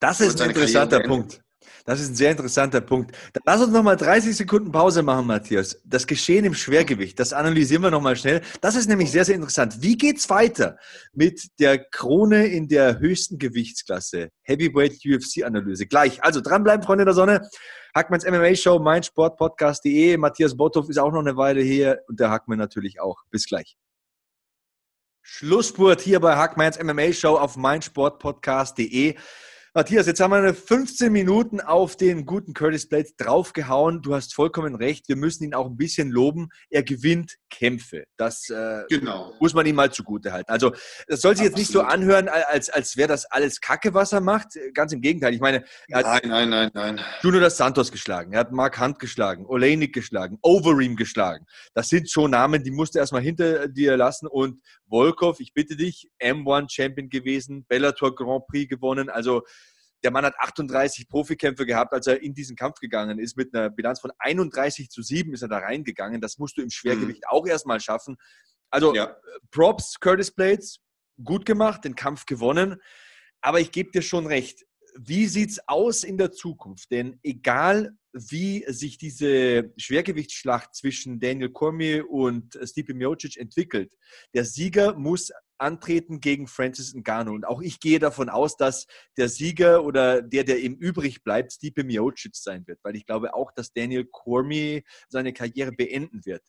[SPEAKER 1] Das ist ein interessanter Punkt. Das ist ein sehr interessanter Punkt. Dann lass uns nochmal 30 Sekunden Pause machen, Matthias. Das Geschehen im Schwergewicht, das analysieren wir nochmal schnell. Das ist nämlich sehr, sehr interessant. Wie geht's weiter mit der Krone in der höchsten Gewichtsklasse? Heavyweight UFC-Analyse. Gleich. Also dranbleiben, Freunde der Sonne. Hackmanns MMA-Show, meinsportpodcast.de. Matthias Botthoff ist auch noch eine Weile hier und der Hackmann natürlich auch. Bis gleich. Schlussspurt hier bei Hackmanns MMA-Show auf meinsportpodcast.de. Matthias, jetzt haben wir 15 Minuten auf den guten Curtis Blades draufgehauen. Du hast vollkommen recht. Wir müssen ihn auch ein bisschen loben. Er gewinnt Kämpfe. Das äh, genau. muss man ihm mal zugute halten. Also, das soll sich jetzt nicht so anhören, als, als wäre das alles Kacke, was er macht. Ganz im Gegenteil. Ich meine,
[SPEAKER 2] er hat nein, nein, nein, nein.
[SPEAKER 1] Junior das Santos geschlagen. Er hat Mark Hunt geschlagen, Oleinik geschlagen, Overeem geschlagen. Das sind schon Namen, die musst du erstmal hinter dir lassen. Und Volkov, ich bitte dich, M1 Champion gewesen, Bellator Grand Prix gewonnen. Also, der Mann hat 38 Profikämpfe gehabt, als er in diesen Kampf gegangen ist. Mit einer Bilanz von 31 zu 7 ist er da reingegangen. Das musst du im Schwergewicht mhm. auch erstmal schaffen. Also ja. Props, Curtis Blades, gut gemacht, den Kampf gewonnen. Aber ich gebe dir schon recht. Wie sieht es aus in der Zukunft? Denn egal, wie sich diese Schwergewichtsschlacht zwischen Daniel Cormier und Stipe Miocic entwickelt, der Sieger muss antreten gegen Francis Ngannou. Und auch ich gehe davon aus, dass der Sieger oder der, der eben übrig bleibt, Stipe Miocic sein wird, weil ich glaube auch, dass Daniel Cormier seine Karriere beenden wird.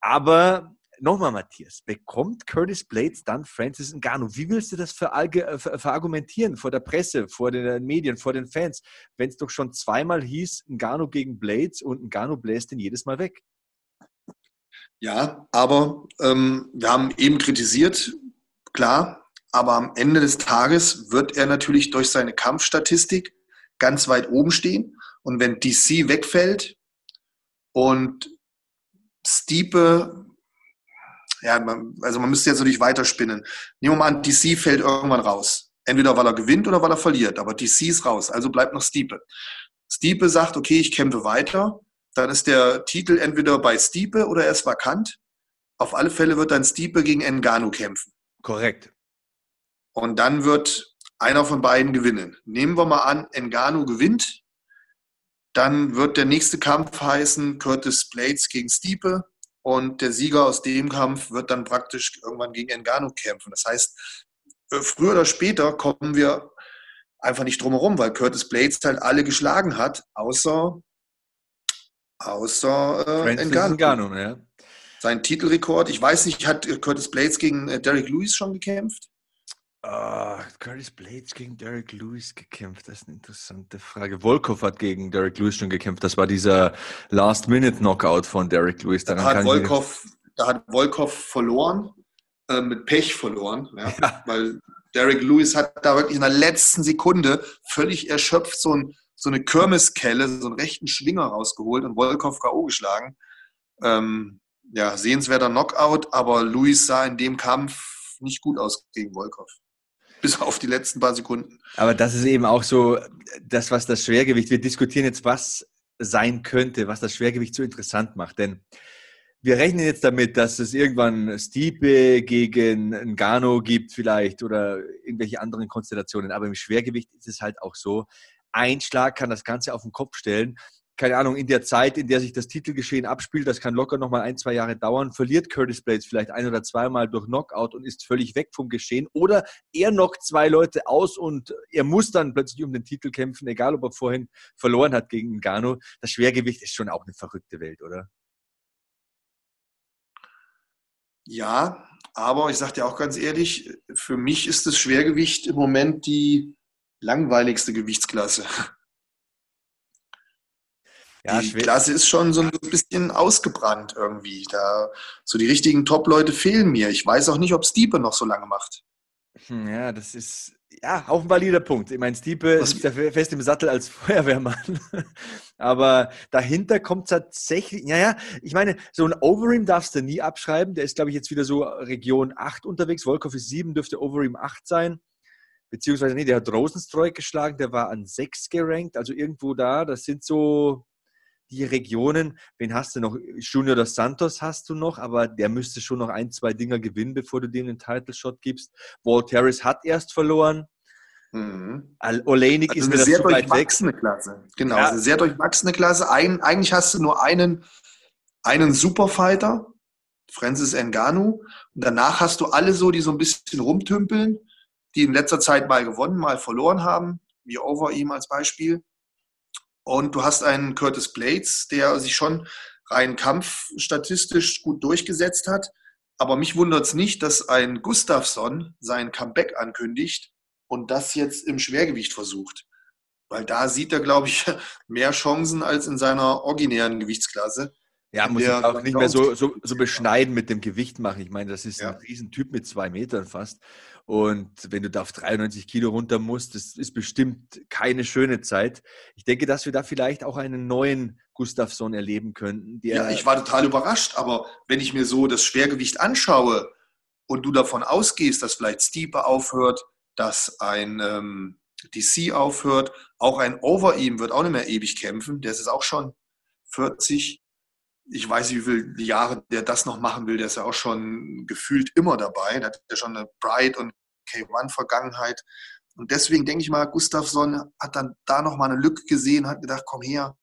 [SPEAKER 1] Aber nochmal, Matthias, bekommt Curtis Blades dann Francis Ngannou? Wie willst du das äh, verargumentieren vor der Presse, vor den Medien, vor den Fans, wenn es doch schon zweimal hieß, Ngannou gegen Blades und Ngannou bläst ihn jedes Mal weg?
[SPEAKER 2] Ja, aber ähm, wir haben eben kritisiert, klar, aber am Ende des Tages wird er natürlich durch seine Kampfstatistik ganz weit oben stehen. Und wenn DC wegfällt und Stiepe, ja, man, also man müsste jetzt natürlich weiterspinnen. Nehmen wir mal an, DC fällt irgendwann raus. Entweder weil er gewinnt oder weil er verliert. Aber DC ist raus, also bleibt noch Stiepe. Stiepe sagt, okay, ich kämpfe weiter. Dann ist der Titel entweder bei Stiepe oder er ist vakant. Auf alle Fälle wird dann Stiepe gegen Engano kämpfen.
[SPEAKER 1] Korrekt.
[SPEAKER 2] Und dann wird einer von beiden gewinnen. Nehmen wir mal an, Engano gewinnt. Dann wird der nächste Kampf heißen Curtis Blades gegen Stiepe. Und der Sieger aus dem Kampf wird dann praktisch irgendwann gegen Engano kämpfen. Das heißt, äh, früher oder später kommen wir einfach nicht drum herum, weil Curtis Blades halt alle geschlagen hat, außer, außer äh, Engano. Engano ja sein Titelrekord. Ich weiß nicht, hat Curtis Blades gegen äh, Derek Lewis schon gekämpft?
[SPEAKER 1] Uh, Curtis Blades gegen Derek Lewis gekämpft, das ist eine interessante Frage. Volkov hat gegen Derek Lewis schon gekämpft. Das war dieser Last-Minute-Knockout von Derek Lewis.
[SPEAKER 2] Daran da, hat Volkov, da hat Volkov verloren, äh, mit Pech verloren, ja, ja. weil Derek Lewis hat da wirklich in der letzten Sekunde völlig erschöpft so, ein, so eine Kirmeskelle, so einen rechten Schwinger rausgeholt und Volkov K.O. geschlagen. Ähm, ja, sehenswerter Knockout, aber Luis sah in dem Kampf nicht gut aus gegen Volkov. Bis auf die letzten paar Sekunden.
[SPEAKER 1] Aber das ist eben auch so das, was das Schwergewicht, wir diskutieren jetzt, was sein könnte, was das Schwergewicht so interessant macht. Denn wir rechnen jetzt damit, dass es irgendwann Stipe gegen Ngannou gibt vielleicht oder irgendwelche anderen Konstellationen. Aber im Schwergewicht ist es halt auch so, ein Schlag kann das Ganze auf den Kopf stellen. Keine Ahnung, in der Zeit, in der sich das Titelgeschehen abspielt, das kann locker nochmal ein, zwei Jahre dauern, verliert Curtis Blades vielleicht ein oder zweimal durch Knockout und ist völlig weg vom Geschehen. Oder er knockt zwei Leute aus und er muss dann plötzlich um den Titel kämpfen, egal ob er vorhin verloren hat gegen Ngannou. Das Schwergewicht ist schon auch eine verrückte Welt, oder?
[SPEAKER 2] Ja, aber ich sage dir auch ganz ehrlich, für mich ist das Schwergewicht im Moment die langweiligste Gewichtsklasse. Ja, die schwer. Klasse ist schon so ein bisschen ausgebrannt irgendwie. Da, so die richtigen Top-Leute fehlen mir. Ich weiß auch nicht, ob Stiepe noch so lange macht.
[SPEAKER 1] Hm, ja, das ist ja auch ein valider Punkt. Ich meine, Stiepe ist ja fest im Sattel als Feuerwehrmann. Aber dahinter kommt tatsächlich, naja, ich meine, so ein Overeem darfst du nie abschreiben. Der ist, glaube ich, jetzt wieder so Region 8 unterwegs. Volkov ist 7, dürfte Overeem 8 sein beziehungsweise nee, der hat Rosenstreuk geschlagen, der war an 6 gerankt, also irgendwo da. Das sind so die Regionen, wen hast du noch? Junior dos Santos hast du noch, aber der müsste schon noch ein, zwei Dinger gewinnen, bevor du dem den Title Shot gibst. Walt Harris hat erst verloren. Mhm. Oleinik also ist
[SPEAKER 2] eine sehr durchwachsene Klasse. Genau, ja. sehr durchwachsene Klasse. Ein, eigentlich hast du nur einen, einen Superfighter, Francis Ngannou. Und danach hast du alle so, die so ein bisschen rumtümpeln, die in letzter Zeit mal gewonnen, mal verloren haben, wie Over ihm als Beispiel. Und du hast einen Curtis Blades, der sich schon rein kampfstatistisch gut durchgesetzt hat. Aber mich wundert es nicht, dass ein Gustafsson sein Comeback ankündigt und das jetzt im Schwergewicht versucht. Weil da sieht er, glaube ich, mehr Chancen als in seiner originären Gewichtsklasse.
[SPEAKER 1] Ja, muss ich auch nicht mehr so, so, so beschneiden mit dem Gewicht machen. Ich meine, das ist ja. ein Riesentyp mit zwei Metern fast. Und wenn du da auf 93 Kilo runter musst, das ist bestimmt keine schöne Zeit. Ich denke, dass wir da vielleicht auch einen neuen Gustafsson erleben könnten.
[SPEAKER 2] ja, ich war total überrascht, aber wenn ich mir so das Schwergewicht anschaue und du davon ausgehst, dass vielleicht Stiepe aufhört, dass ein ähm, DC aufhört, auch ein Over ihm wird auch nicht mehr ewig kämpfen, der ist jetzt auch schon 40. Ich weiß nicht, wie viele Jahre der das noch machen will. Der ist ja auch schon gefühlt immer dabei. Der hat ja schon eine Pride und K1-Vergangenheit. Und deswegen denke ich mal, Gustafsson hat dann da nochmal eine Lücke gesehen, hat gedacht, komm her,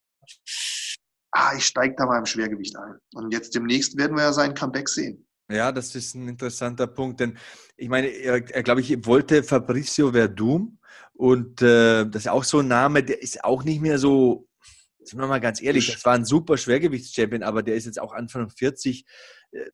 [SPEAKER 2] ah, ich steige da mal im Schwergewicht ein. Und jetzt demnächst werden wir ja sein Comeback sehen.
[SPEAKER 1] Ja, das ist ein interessanter Punkt, denn ich meine, er, er glaube ich, wollte Fabricio Verdum und äh, das ist auch so ein Name, der ist auch nicht mehr so, sind wir mal ganz ehrlich, das war ein super Schwergewichtschampion, aber der ist jetzt auch Anfang 40. Äh,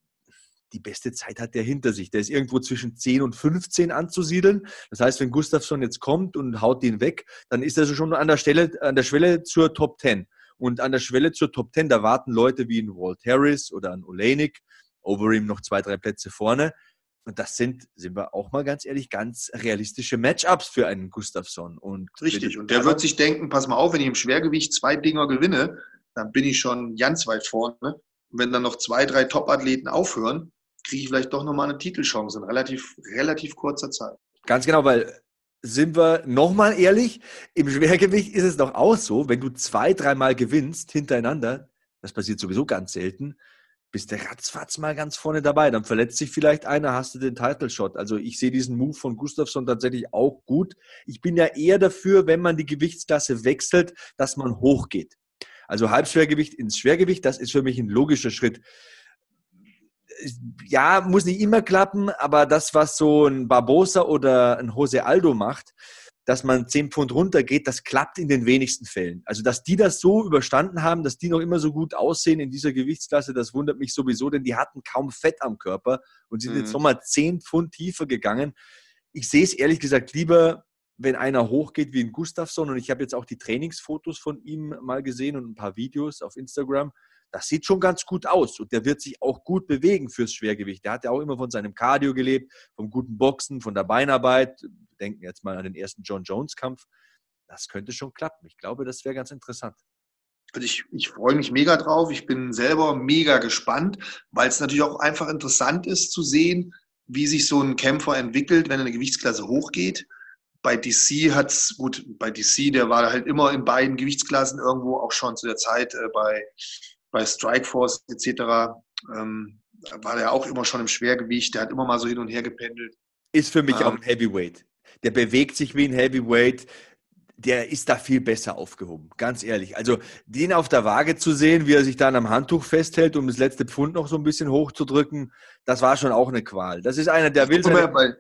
[SPEAKER 1] die beste Zeit hat der hinter sich. Der ist irgendwo zwischen 10 und 15 anzusiedeln. Das heißt, wenn Gustafsson jetzt kommt und haut den weg, dann ist er schon an der Stelle, an der Schwelle zur Top 10. Und an der Schwelle zur Top 10, da warten Leute wie ein Walt Harris oder ein Oleinik, over ihm noch zwei, drei Plätze vorne. Und das sind, sind wir auch mal ganz ehrlich, ganz realistische Matchups für einen Gustafsson. Und
[SPEAKER 2] Richtig. Und der wird sich denken, pass mal auf, wenn ich im Schwergewicht zwei Dinger gewinne, dann bin ich schon ganz weit vorne. Und wenn dann noch zwei, drei Top-Athleten aufhören, kriege ich vielleicht doch nochmal eine Titelchance in relativ, relativ kurzer Zeit.
[SPEAKER 1] Ganz genau, weil sind wir nochmal ehrlich, im Schwergewicht ist es doch auch so, wenn du zwei, dreimal gewinnst hintereinander, das passiert sowieso ganz selten, bist du ratzfatz mal ganz vorne dabei. Dann verletzt sich vielleicht einer, hast du den Title Shot. Also ich sehe diesen Move von Gustafsson tatsächlich auch gut. Ich bin ja eher dafür, wenn man die Gewichtsklasse wechselt, dass man hochgeht. Also Halbschwergewicht ins Schwergewicht, das ist für mich ein logischer Schritt ja, muss nicht immer klappen, aber das, was so ein Barbosa oder ein Jose Aldo macht, dass man 10 Pfund runtergeht, das klappt in den wenigsten Fällen. Also, dass die das so überstanden haben, dass die noch immer so gut aussehen in dieser Gewichtsklasse, das wundert mich sowieso, denn die hatten kaum Fett am Körper und sind mhm. jetzt nochmal 10 Pfund tiefer gegangen. Ich sehe es ehrlich gesagt lieber, wenn einer hochgeht wie ein Gustafsson und ich habe jetzt auch die Trainingsfotos von ihm mal gesehen und ein paar Videos auf Instagram das sieht schon ganz gut aus und der wird sich auch gut bewegen fürs Schwergewicht. Der hat ja auch immer von seinem Cardio gelebt, vom guten Boxen, von der Beinarbeit. Wir denken jetzt mal an den ersten John Jones Kampf. Das könnte schon klappen. Ich glaube, das wäre ganz interessant.
[SPEAKER 2] Also ich, ich freue mich mega drauf. Ich bin selber mega gespannt, weil es natürlich auch einfach interessant ist zu sehen, wie sich so ein Kämpfer entwickelt, wenn eine Gewichtsklasse hochgeht. Bei DC hat es, gut, bei DC, der war halt immer in beiden Gewichtsklassen irgendwo, auch schon zu der Zeit äh, bei bei Strikeforce etc. Ähm, war der auch immer schon im Schwergewicht. Der hat immer mal so hin und her gependelt.
[SPEAKER 1] Ist für mich ähm, auch ein Heavyweight. Der bewegt sich wie ein Heavyweight. der ist da viel besser aufgehoben, ganz ehrlich. Also den auf der Waage zu sehen, wie er sich dann am Handtuch festhält, um das letzte Pfund noch so ein bisschen hochzudrücken, das war schon auch eine Qual. Das ist einer, der will.
[SPEAKER 2] Obwohl man, bei,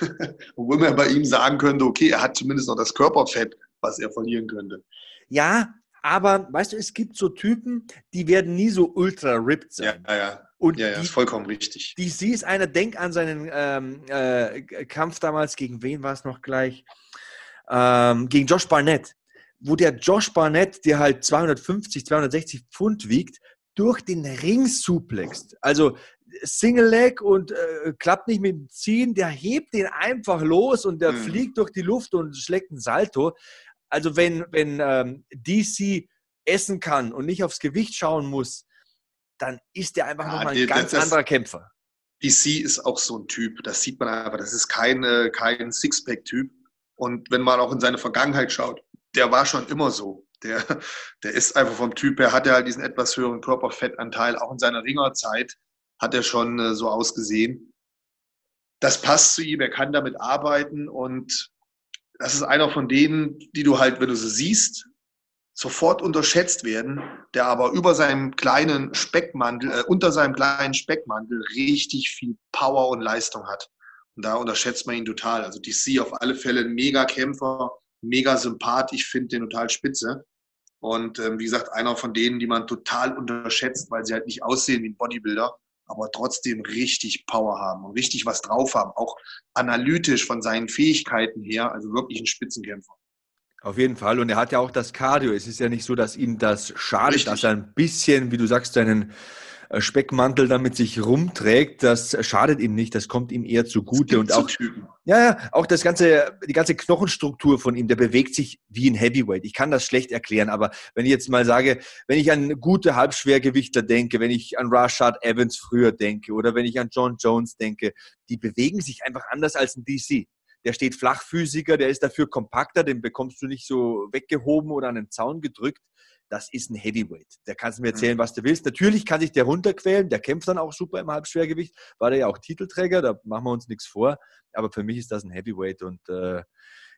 [SPEAKER 2] obwohl man bei ihm sagen könnte, okay, er hat zumindest noch das Körperfett, was er verlieren könnte.
[SPEAKER 1] Ja, aber weißt du, es gibt so Typen, die werden nie so ultra ripped sein.
[SPEAKER 2] Ja, ja.
[SPEAKER 1] Und
[SPEAKER 2] ja, ja,
[SPEAKER 1] die,
[SPEAKER 2] ist vollkommen richtig.
[SPEAKER 1] die sie ist einer, denk an seinen ähm, äh, Kampf damals, gegen wen war es noch gleich? Ähm, gegen Josh Barnett, wo der Josh Barnett, der halt 250, 260 Pfund wiegt, durch den Ring suplext. Also Single Leg und äh, klappt nicht mit dem Ziehen, der hebt den einfach los und der
[SPEAKER 2] Mhm.
[SPEAKER 1] fliegt durch die Luft und schlägt einen Salto. Also wenn, wenn ähm, DC essen kann und nicht aufs Gewicht schauen muss, dann ist der einfach
[SPEAKER 2] Ja,
[SPEAKER 1] nochmal ein ganz
[SPEAKER 2] das-
[SPEAKER 1] anderer Kämpfer.
[SPEAKER 2] DC ist auch so ein Typ, das sieht man einfach, das ist kein, äh, kein Sixpack-Typ. Und wenn man auch in seine Vergangenheit schaut, der war schon immer so. Der, der ist einfach vom Typ her, hat er halt diesen etwas höheren Körperfettanteil. Auch in seiner Ringerzeit hat er schon äh, so ausgesehen. Das passt zu ihm, er kann damit arbeiten und das ist einer von denen, die du halt, wenn du sie siehst, sofort unterschätzt werden, der aber über seinem kleinen Speckmantel, äh, unter seinem kleinen Speckmantel richtig viel Power und Leistung hat. Und da unterschätzt man ihn total. Also DC auf alle Fälle ein Mega-Kämpfer, mega Sympath. Ich finde den total spitze. Und ähm, wie gesagt, einer von denen, die man total unterschätzt, weil sie halt nicht aussehen wie ein Bodybuilder, aber trotzdem richtig Power haben und richtig was drauf haben. Auch analytisch von seinen Fähigkeiten her, also wirklich ein Spitzenkämpfer.
[SPEAKER 1] Auf jeden Fall. Und er hat ja auch das Cardio. Es ist ja nicht so, dass ihm das schadet,
[SPEAKER 2] Richtig.
[SPEAKER 1] dass er ein bisschen, wie du sagst, seinen Speckmantel damit sich rumträgt. Das schadet ihm nicht. Das kommt ihm eher zugute. Und auch, ja, ja, auch das ganze, die ganze Knochenstruktur von ihm, der bewegt sich wie ein Heavyweight. Ich kann das schlecht erklären, aber wenn ich jetzt mal sage, wenn ich an gute Halbschwergewichter denke, wenn ich an Rashad Evans früher denke oder wenn ich an John Jones denke, die bewegen sich einfach anders als ein DC. Der steht flachfüßiger, der ist dafür kompakter, den bekommst du nicht so weggehoben oder an den Zaun gedrückt. Das ist ein Heavyweight. Der kannst du mir erzählen, was du willst. Natürlich kann sich der runterquälen, der kämpft dann auch super im Halbschwergewicht. War der ja auch Titelträger, da machen wir uns nichts vor. Aber für mich ist das ein Heavyweight und äh,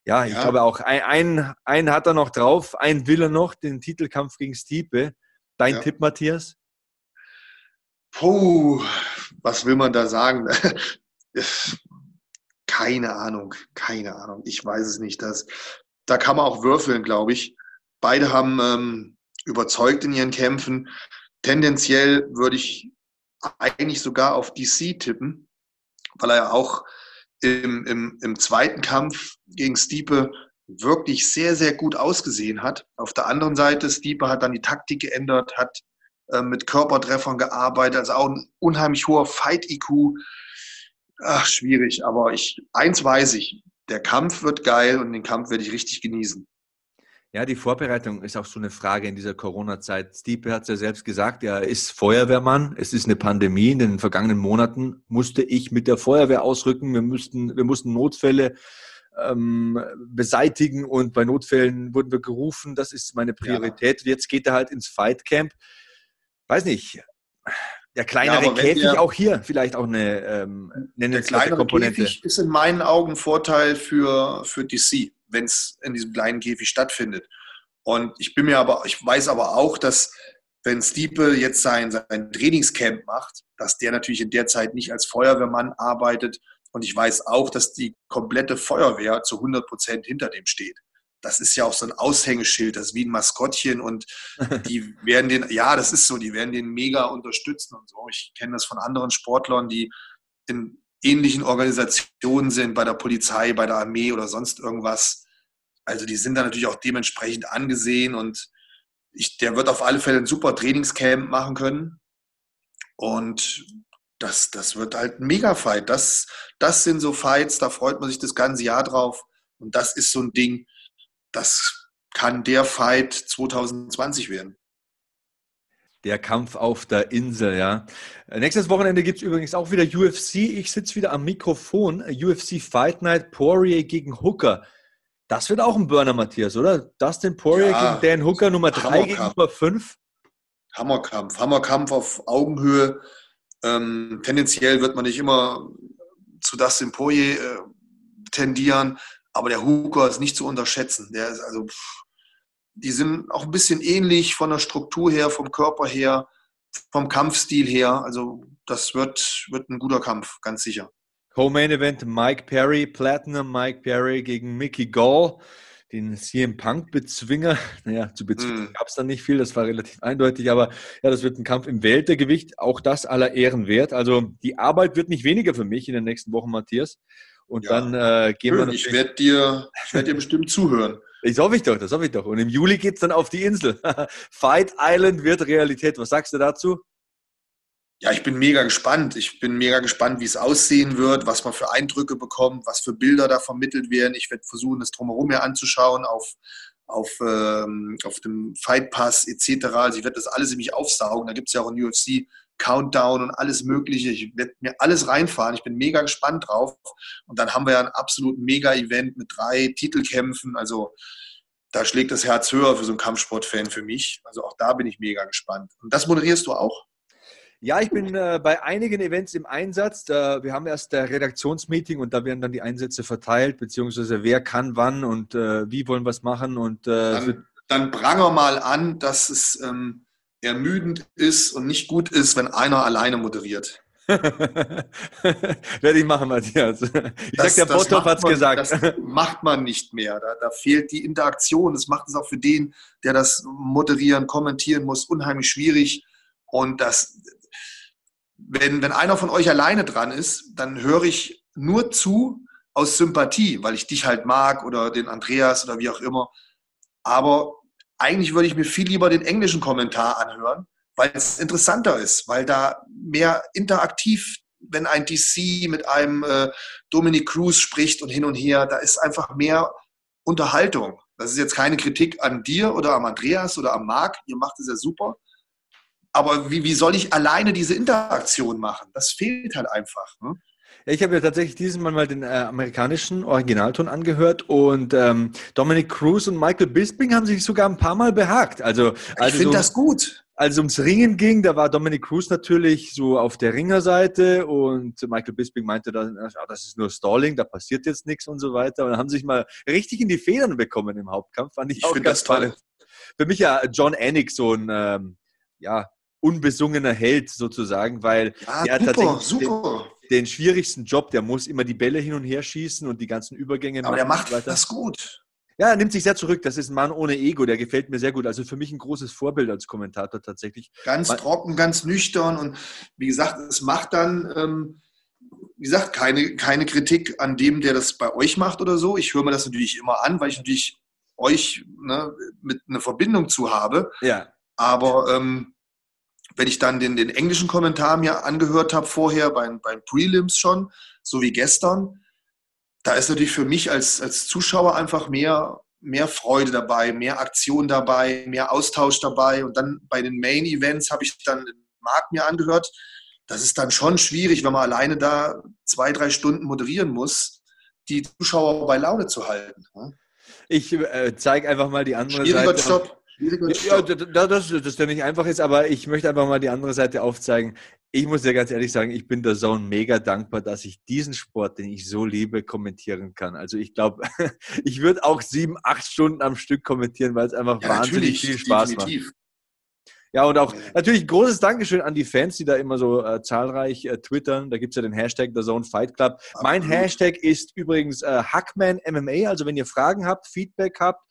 [SPEAKER 1] ja, ich
[SPEAKER 2] Ja.
[SPEAKER 1] glaube auch, ein, ein, einen hat er noch drauf, einen will er noch, den Titelkampf gegen Stipe. Dein
[SPEAKER 2] Ja.
[SPEAKER 1] Tipp, Matthias?
[SPEAKER 2] Puh, was will man da sagen? Keine Ahnung, keine Ahnung. Ich weiß es nicht. Das, da kann man auch würfeln, glaube ich. Beide haben ähm, überzeugt in ihren Kämpfen. Tendenziell würde ich eigentlich sogar auf DC tippen, weil er ja auch im, im, im zweiten Kampf gegen Stiepe wirklich sehr, sehr gut ausgesehen hat. Auf der anderen Seite, Stiepe hat dann die Taktik geändert, hat äh, mit Körpertreffern gearbeitet, also auch ein unheimlich hoher Fight-IQ. Ach, schwierig, aber ich, eins weiß ich, der Kampf wird geil und den Kampf werde ich richtig genießen.
[SPEAKER 1] Ja, die Vorbereitung ist auch so eine Frage in dieser Corona-Zeit. Stipe hat es ja selbst gesagt, er ist Feuerwehrmann. Es ist eine Pandemie. In den vergangenen Monaten musste ich mit der Feuerwehr ausrücken. Wir mussten, wir mussten Notfälle ähm, beseitigen und bei Notfällen wurden wir gerufen. Das ist meine Priorität. Jetzt geht er halt ins Fight Camp. Weiß nicht. Der kleinere
[SPEAKER 2] Ja,
[SPEAKER 1] Käfig
[SPEAKER 2] der-
[SPEAKER 1] auch hier vielleicht auch eine ähm,
[SPEAKER 2] Der
[SPEAKER 1] nennenswerte
[SPEAKER 2] kleinere
[SPEAKER 1] Komponente.
[SPEAKER 2] Käfig ist in meinen Augen Vorteil für, für DC, wenn es in diesem kleinen Käfig stattfindet. Und ich bin mir aber, ich weiß aber auch, dass wenn Stiepe jetzt sein, sein Trainingscamp macht, dass der natürlich in der Zeit nicht als Feuerwehrmann arbeitet. Und ich weiß auch, dass die komplette Feuerwehr zu 100 Prozent hinter dem steht. Das ist ja auch so ein Aushängeschild, das ist wie ein Maskottchen und die werden den, ja, das ist so, die werden den mega unterstützen und so. Ich kenne das von anderen Sportlern, die in ähnlichen Organisationen sind, bei der Polizei, bei der Armee oder sonst irgendwas. Also die sind da natürlich auch dementsprechend angesehen und ich, der wird auf alle Fälle ein super Trainingscamp machen können. Und das, das wird halt ein Mega-Fight. Das, das sind so Fights, da freut man sich das ganze Jahr drauf. Und das ist so ein Ding, das kann der Fight 2020 werden.
[SPEAKER 1] Der Kampf auf der Insel, ja. Nächstes Wochenende gibt es übrigens auch wieder UFC. Ich sitze wieder am Mikrofon. UFC Fight Night Poirier gegen Hooker. Das wird auch ein Burner, Matthias, oder? Dustin Poirier
[SPEAKER 2] Ja.
[SPEAKER 1] gegen Dan Hooker Nummer 3 gegen. Nummer 5.
[SPEAKER 2] Hammerkampf. Hammerkampf auf Augenhöhe. Ähm, tendenziell wird man nicht immer zu Dustin Poirier äh, tendieren, Aber der Hooker ist nicht zu unterschätzen. Der ist also, die sind auch ein bisschen ähnlich von der Struktur her, vom Körper her, vom Kampfstil her. Also das wird, wird ein guter Kampf, ganz sicher.
[SPEAKER 1] Co-Main Event Mike Perry, Platinum Mike Perry gegen Mickey Gall, den CM Punk Bezwinger. Naja, zu bezwingen mm. gab es dann nicht viel, das war relativ eindeutig, aber ja, das wird ein Kampf im Weltergewicht, auch das aller Ehren wert. Also die Arbeit wird nicht weniger für mich in den nächsten Wochen, Matthias. Und ja, dann äh, gehen
[SPEAKER 2] schön. wir. Ich werde dir, werd dir bestimmt zuhören.
[SPEAKER 1] Ich hoffe ich doch, das hoffe ich doch. Und im Juli geht es dann auf die Insel. Fight Island wird Realität. Was sagst du dazu?
[SPEAKER 2] Ja, ich bin mega gespannt. Ich bin mega gespannt, wie es aussehen wird, was man für Eindrücke bekommt, was für Bilder da vermittelt werden. Ich werde versuchen, das drumherum mehr anzuschauen auf, auf, ähm, auf dem Fight Pass etc. Also ich werde das alles in mich aufsaugen. Da gibt es ja auch ein UFC Countdown und alles Mögliche. Ich werde mir alles reinfahren. Ich bin mega gespannt drauf. Und dann haben wir ja ein absolut mega Event mit drei Titelkämpfen. Also da schlägt das Herz höher für so einen Kampfsportfan für mich. Also auch da bin ich mega gespannt. Und das moderierst du auch?
[SPEAKER 1] Ja, ich bin äh, bei einigen Events im Einsatz. Da, wir haben erst der Redaktionsmeeting und da werden dann die Einsätze verteilt, beziehungsweise wer kann wann und äh, wie wollen wir es machen. Und, äh,
[SPEAKER 2] dann, dann pranger mal an, dass es ähm, ermüdend ist und nicht gut ist, wenn einer alleine moderiert.
[SPEAKER 1] Werde ich machen, Matthias. Ich das, sag, der Bottorf hat es gesagt.
[SPEAKER 2] Das macht man nicht mehr. Da, da, fehlt die Interaktion. Das macht es auch für den, der das moderieren, kommentieren muss, unheimlich schwierig. Und das, wenn, wenn einer von euch alleine dran ist, dann höre ich nur zu aus Sympathie, weil ich dich halt mag oder den Andreas oder wie auch immer. Aber eigentlich würde ich mir viel lieber den englischen Kommentar anhören, weil es interessanter ist, weil da mehr interaktiv, wenn ein DC mit einem äh, Dominic Cruz spricht und hin und her, da ist einfach mehr Unterhaltung. Das ist jetzt keine Kritik an dir oder am Andreas oder am Marc, ihr macht es ja super. Aber wie, wie soll ich alleine diese Interaktion machen? Das fehlt halt einfach. Ne?
[SPEAKER 1] Ich habe ja tatsächlich dieses Mal mal den äh, amerikanischen Originalton angehört und ähm, Dominic Cruz und Michael Bisping haben sich sogar ein paar Mal behagt. Also,
[SPEAKER 2] also ich finde das gut.
[SPEAKER 1] Als es ums Ringen ging, da war Dominic Cruz natürlich so auf der Ringerseite und Michael Bisping meinte dann, ja, das ist nur Stalling, da passiert jetzt nichts und so weiter. Und dann haben sich mal richtig in die Federn bekommen im Hauptkampf. Fand ich, ich ganz das. Toll. Für mich ja John Anik so ein ähm, ja, unbesungener Held sozusagen, weil
[SPEAKER 2] ja, er super, tatsächlich super.
[SPEAKER 1] Den, den, schwierigsten Job, der muss immer die Bälle hin und her schießen und die ganzen Übergänge
[SPEAKER 2] Aber machen. Aber der macht das gut.
[SPEAKER 1] Ja, er nimmt sich sehr zurück. Das ist ein Mann ohne Ego, der gefällt mir sehr gut. Also für mich ein großes Vorbild als Kommentator tatsächlich.
[SPEAKER 2] Ganz Man trocken, ganz nüchtern und wie gesagt, es macht dann, ähm, wie gesagt, keine, keine Kritik an dem, der das bei euch macht oder so. Ich höre mir das natürlich immer an, weil ich natürlich euch ne, mit einer Verbindung zu habe.
[SPEAKER 1] Ja.
[SPEAKER 2] Aber ähm, wenn ich dann den, den englischen Kommentar mir angehört habe vorher, beim, beim Prelims schon, so wie gestern, da ist natürlich für mich als, als Zuschauer einfach mehr, mehr Freude dabei, mehr Aktion dabei, mehr Austausch dabei. Und dann bei den Main Events habe ich dann den Markt mir angehört. Das ist dann schon schwierig, wenn man alleine da zwei, drei Stunden moderieren muss, die Zuschauer bei Laune zu halten.
[SPEAKER 1] Ich äh, zeige einfach mal die andere
[SPEAKER 2] Schwieriger Seite. Job.
[SPEAKER 1] Ja, dass das ja nicht einfach ist, aber ich möchte einfach mal die andere Seite aufzeigen. Ich muss dir ganz ehrlich sagen, ich bin der Zone mega dankbar, dass ich diesen Sport, den ich so liebe, kommentieren kann. Also ich glaube, ich würde auch sieben, acht Stunden am Stück kommentieren, weil es einfach ja, wahnsinnig viel Spaß definitiv. macht. Ja, und auch natürlich großes Dankeschön an die Fans, die da immer so äh, zahlreich äh, twittern. Da gibt es ja den Hashtag The Zone Fight Club. Mein Hashtag ist übrigens äh, Hackman MMA. Also wenn ihr Fragen habt, Feedback habt,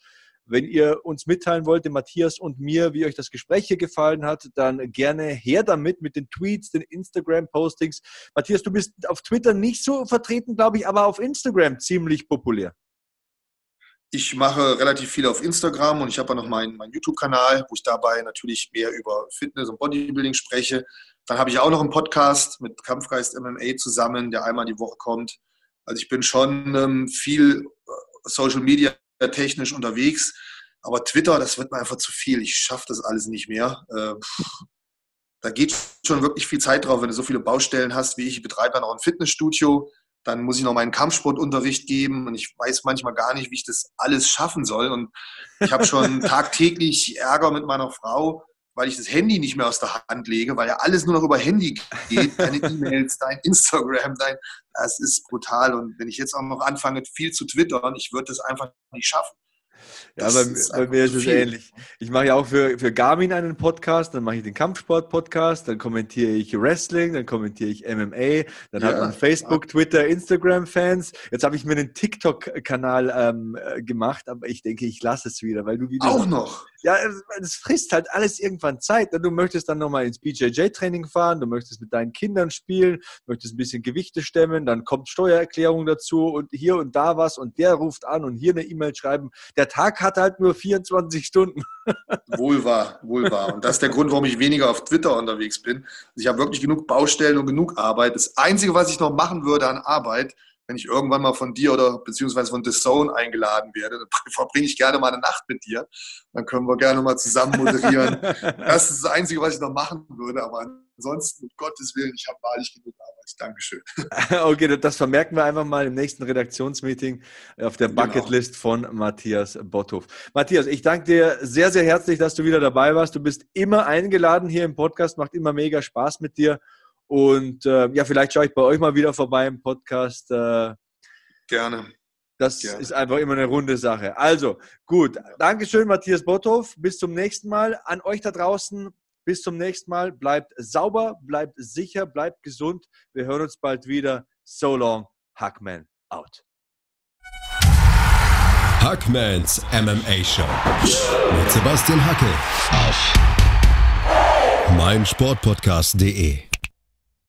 [SPEAKER 1] wenn ihr uns mitteilen wollt, dem Matthias und mir, wie euch das Gespräch hier gefallen hat, dann gerne her damit mit den Tweets, den Instagram-Postings. Matthias, du bist auf Twitter nicht so vertreten, glaube ich, aber auf Instagram ziemlich populär.
[SPEAKER 2] Ich mache relativ viel auf Instagram und ich habe auch noch meinen, meinen YouTube-Kanal, wo ich dabei natürlich mehr über Fitness und Bodybuilding spreche. Dann habe ich auch noch einen Podcast mit Kampfgeist MMA zusammen, der einmal die Woche kommt. Also ich bin schon ähm, viel äh, Social Media technisch unterwegs. Aber Twitter, das wird mir einfach zu viel. Ich schaffe das alles nicht mehr. Äh, da geht schon wirklich viel Zeit drauf, wenn du so viele Baustellen hast wie ich. Ich betreibe dann auch ein Fitnessstudio. Dann muss ich noch meinen Kampfsportunterricht geben und ich weiß manchmal gar nicht, wie ich das alles schaffen soll. Und ich habe schon tagtäglich Ärger mit meiner Frau, weil ich das Handy nicht mehr aus der Hand lege, weil ja alles nur noch über Handy geht, deine E-Mails, dein Instagram, dein, das ist brutal. Und wenn ich jetzt auch noch anfange, viel zu twittern, ich würde das einfach nicht schaffen.
[SPEAKER 1] Ja, bei, bei, mir ist es ähnlich. Ich mache ja auch für, für Garmin einen Podcast, dann mache ich den Kampfsport-Podcast, dann kommentiere ich Wrestling, dann kommentiere ich MMA, dann ja, hat man Facebook. Twitter, Instagram-Fans. Jetzt habe ich mir einen TikTok-Kanal ähm, äh, gemacht, aber ich denke, ich lasse es wieder, weil du wieder.
[SPEAKER 2] Auch noch?
[SPEAKER 1] Ja, es frisst halt alles irgendwann Zeit. Du möchtest dann nochmal ins BJJ-Training fahren, du möchtest mit deinen Kindern spielen, möchtest ein bisschen Gewichte stemmen, dann kommt Steuererklärung dazu und hier und da was und der ruft an und hier eine E-Mail schreiben. Der Tag hat halt nur 24 Stunden.
[SPEAKER 2] Wohl wahr, wohl wahr. Und das ist der Grund, warum ich weniger auf Twitter unterwegs bin. Also ich habe wirklich genug Baustellen und genug Arbeit. Das Einzige, was ich noch machen würde an Arbeit, wenn ich irgendwann mal von dir oder beziehungsweise von The Zone eingeladen werde, dann verbringe ich gerne mal eine Nacht mit dir. Dann können wir gerne mal zusammen moderieren. das ist das Einzige, was ich noch machen würde. Aber ansonsten, um Gottes Willen, ich habe wahrlich genug Arbeit. Dankeschön.
[SPEAKER 1] okay, das vermerken wir einfach mal im nächsten Redaktionsmeeting auf der genau. Bucketlist von Matthias Botthoff. Matthias, ich danke dir sehr, sehr herzlich, dass du wieder dabei warst. Du bist immer eingeladen hier im Podcast, macht immer mega Spaß mit dir. Und äh, ja, vielleicht schaue ich bei euch mal wieder vorbei im Podcast. Äh,
[SPEAKER 2] Gerne.
[SPEAKER 1] Das Gerne. ist einfach immer eine runde Sache. Also, gut. Dankeschön, Matthias Botthoff. Bis zum nächsten Mal. An euch da draußen. Bis zum nächsten Mal. Bleibt sauber, bleibt sicher, bleibt gesund. Wir hören uns bald wieder. So long, Hackman out.
[SPEAKER 3] Hackmans MMA Show mit Sebastian Hacke auf meinsportpodcast.de.